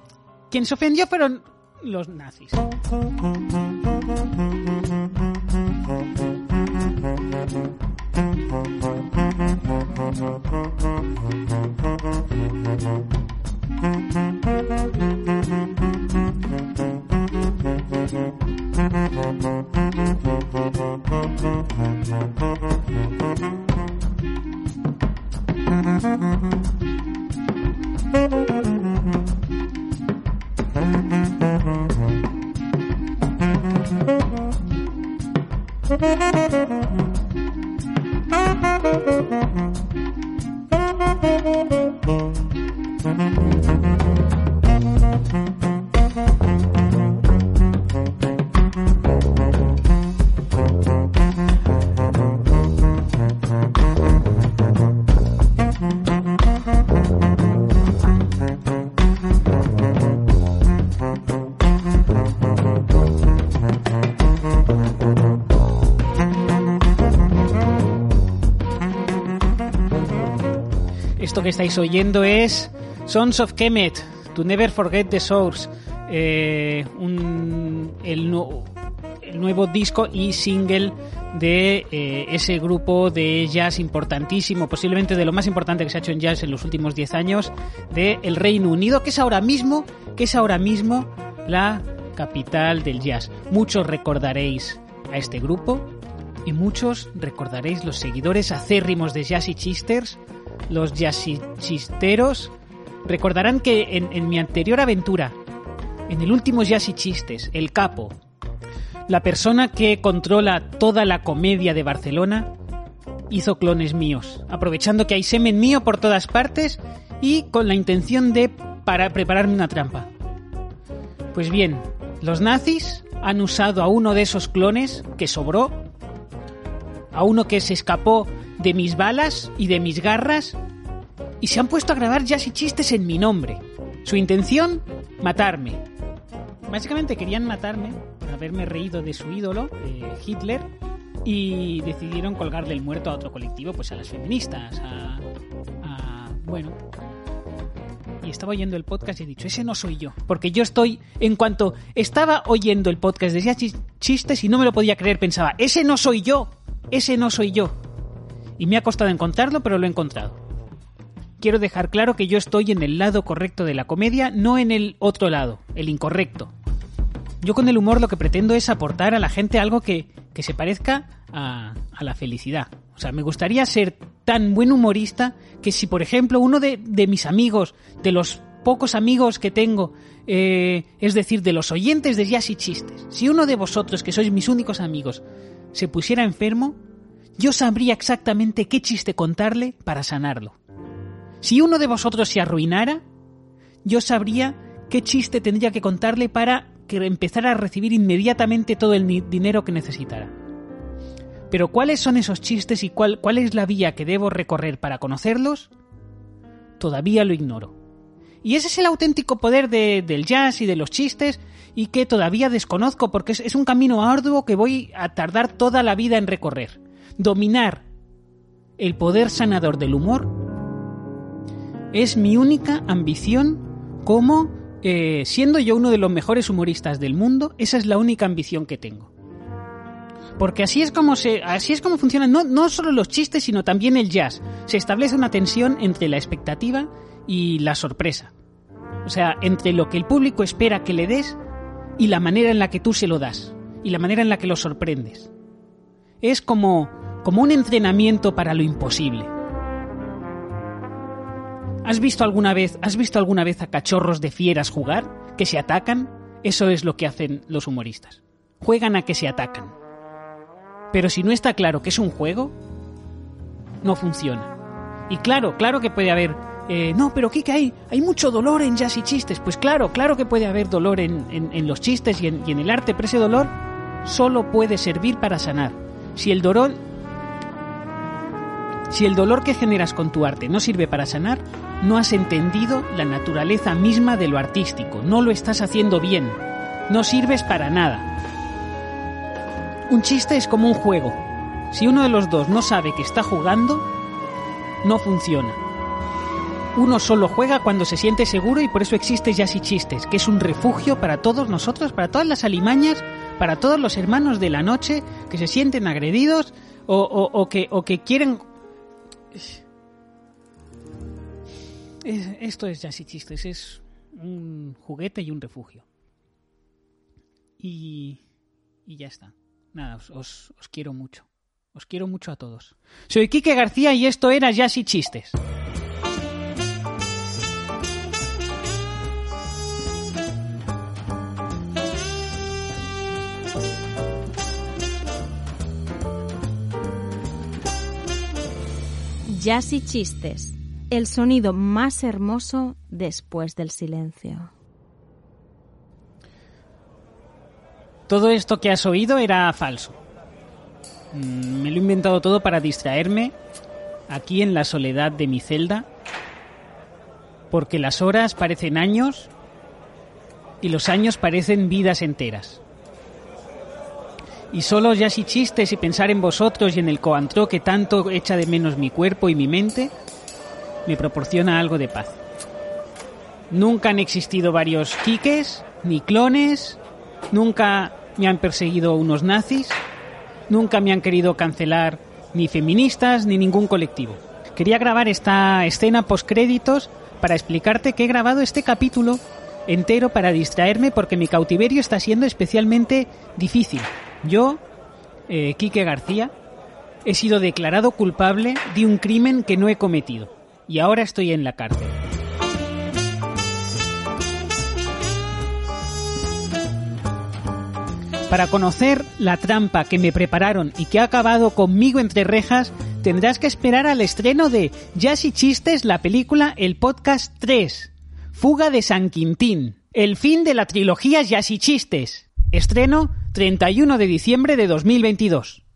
quien se ofendió fueron los nazis. Que estáis oyendo es Sons of Kemet, To Never Forget the Source, eh, un, el, nuevo disco y single de eh, ese grupo de jazz importantísimo, posiblemente de lo más importante que se ha hecho en jazz en los últimos 10 años, de el Reino Unido, que es ahora mismo, que es ahora mismo la capital del jazz. Muchos recordaréis a este grupo y muchos recordaréis los seguidores acérrimos de Jazzy Chisters, los Jazzy Chisteros. Recordarán que en, en mi anterior aventura, en el último Jazzy Chistes, el capo, la persona que controla toda la comedia de Barcelona, hizo clones míos, aprovechando que hay semen mío por todas partes y con la intención de para prepararme una trampa. Pues bien, los nazis han usado a uno de esos clones que sobró, a uno que se escapó de mis balas y de mis garras, y se han puesto a grabar jazz y chistes en mi nombre. Su intención, matarme. Básicamente querían matarme por haberme reído de su ídolo, Hitler, y decidieron colgarle el muerto a otro colectivo, pues a las feministas, a, a bueno, y estaba oyendo el podcast y he dicho, ese no soy yo. Porque yo estoy, en cuanto estaba oyendo el podcast, decía chistes y no me lo podía creer, pensaba, ese no soy yo, ese no soy yo. Y me ha costado encontrarlo, pero lo he encontrado. Quiero dejar claro que yo estoy en el lado correcto de la comedia, no en el otro lado, el incorrecto. Yo con el humor lo que pretendo es aportar a la gente algo que, que se parezca a, a la felicidad. O sea, me gustaría ser tan buen humorista que si, por ejemplo, uno de, mis amigos, de los pocos amigos que tengo, eh, es decir, de los oyentes de Jazz y Chistes, si uno de vosotros, que sois mis únicos amigos, se pusiera enfermo, yo sabría exactamente qué chiste contarle para sanarlo. Si uno de vosotros se arruinara, yo sabría qué chiste tendría que contarle para que empezara a recibir inmediatamente todo el dinero que necesitara. Pero ¿cuáles son esos chistes y cuál, cuál es la vía que debo recorrer para conocerlos? Todavía lo ignoro. Y ese es el auténtico poder del jazz y de los chistes y que todavía desconozco porque es, es un camino arduo que voy a tardar toda la vida en recorrer. Dominar el poder sanador del humor es mi única ambición como, eh, siendo yo uno de los mejores humoristas del mundo, esa es la única ambición que tengo. Porque así es como se, así es como funcionan no, no solo los chistes, sino también el jazz. Se establece una tensión entre la expectativa y la sorpresa. O sea, entre lo que el público espera que le des y la manera en la que tú se lo das. Y la manera en la que lo sorprendes. Es como, como un entrenamiento para lo imposible. ¿Has visto alguna vez, has visto alguna vez a cachorros de fieras jugar? ¿Que se atacan? Eso es lo que hacen los humoristas. Juegan a que se atacan. Pero si no está claro que es un juego, no funciona. Y claro, claro que puede haber... Eh, no, pero ¿qué que hay? Hay mucho dolor en jazz y chistes. Pues claro, claro que puede haber dolor en, en, los chistes y en, y en el arte, pero ese dolor solo puede servir para sanar. Si el dolor... Si el dolor que generas con tu arte no sirve para sanar, no has entendido la naturaleza misma de lo artístico, no lo estás haciendo bien, no sirves para nada. Un chiste es como un juego. Si uno de los dos no sabe que está jugando, no funciona. Uno solo juega cuando se siente seguro y por eso existe Jazz Chistes, que es un refugio para todos nosotros, para todas las alimañas, para todos los hermanos de la noche que se sienten agredidos o, que, quieren... Esto es Jazz y Chistes, es un juguete y un refugio. Y, y ya está. Nada, os, quiero mucho. Os quiero mucho a todos. Soy Quique García y esto era Jazz y Chistes. Jazz y Chistes. El sonido más hermoso después del silencio. Todo esto que has oído era falso. Mm, me lo he inventado todo para distraerme aquí en la soledad de mi celda, porque las horas parecen años y los años parecen vidas enteras. Y solo ya si chistes y pensar en vosotros y en el coantro que tanto echa de menos mi cuerpo y mi mente, me proporciona algo de paz. Nunca han existido varios Kikes, ni clones, nunca me han perseguido unos nazis, nunca me han querido cancelar ni feministas ni ningún colectivo. Quería grabar esta escena postcréditos para explicarte que he grabado este capítulo entero para distraerme porque mi cautiverio está siendo especialmente difícil. Yo, eh, Quique García, he sido declarado culpable de un crimen que no he cometido y ahora estoy en la cárcel. Para conocer la trampa que me prepararon y que ha acabado conmigo entre rejas, tendrás que esperar al estreno de Jazz y Chistes, la película El Podcast 3, Fuga de San Quintín, el fin de la trilogía Jazz y Chistes. Estreno 31 de diciembre de 2022.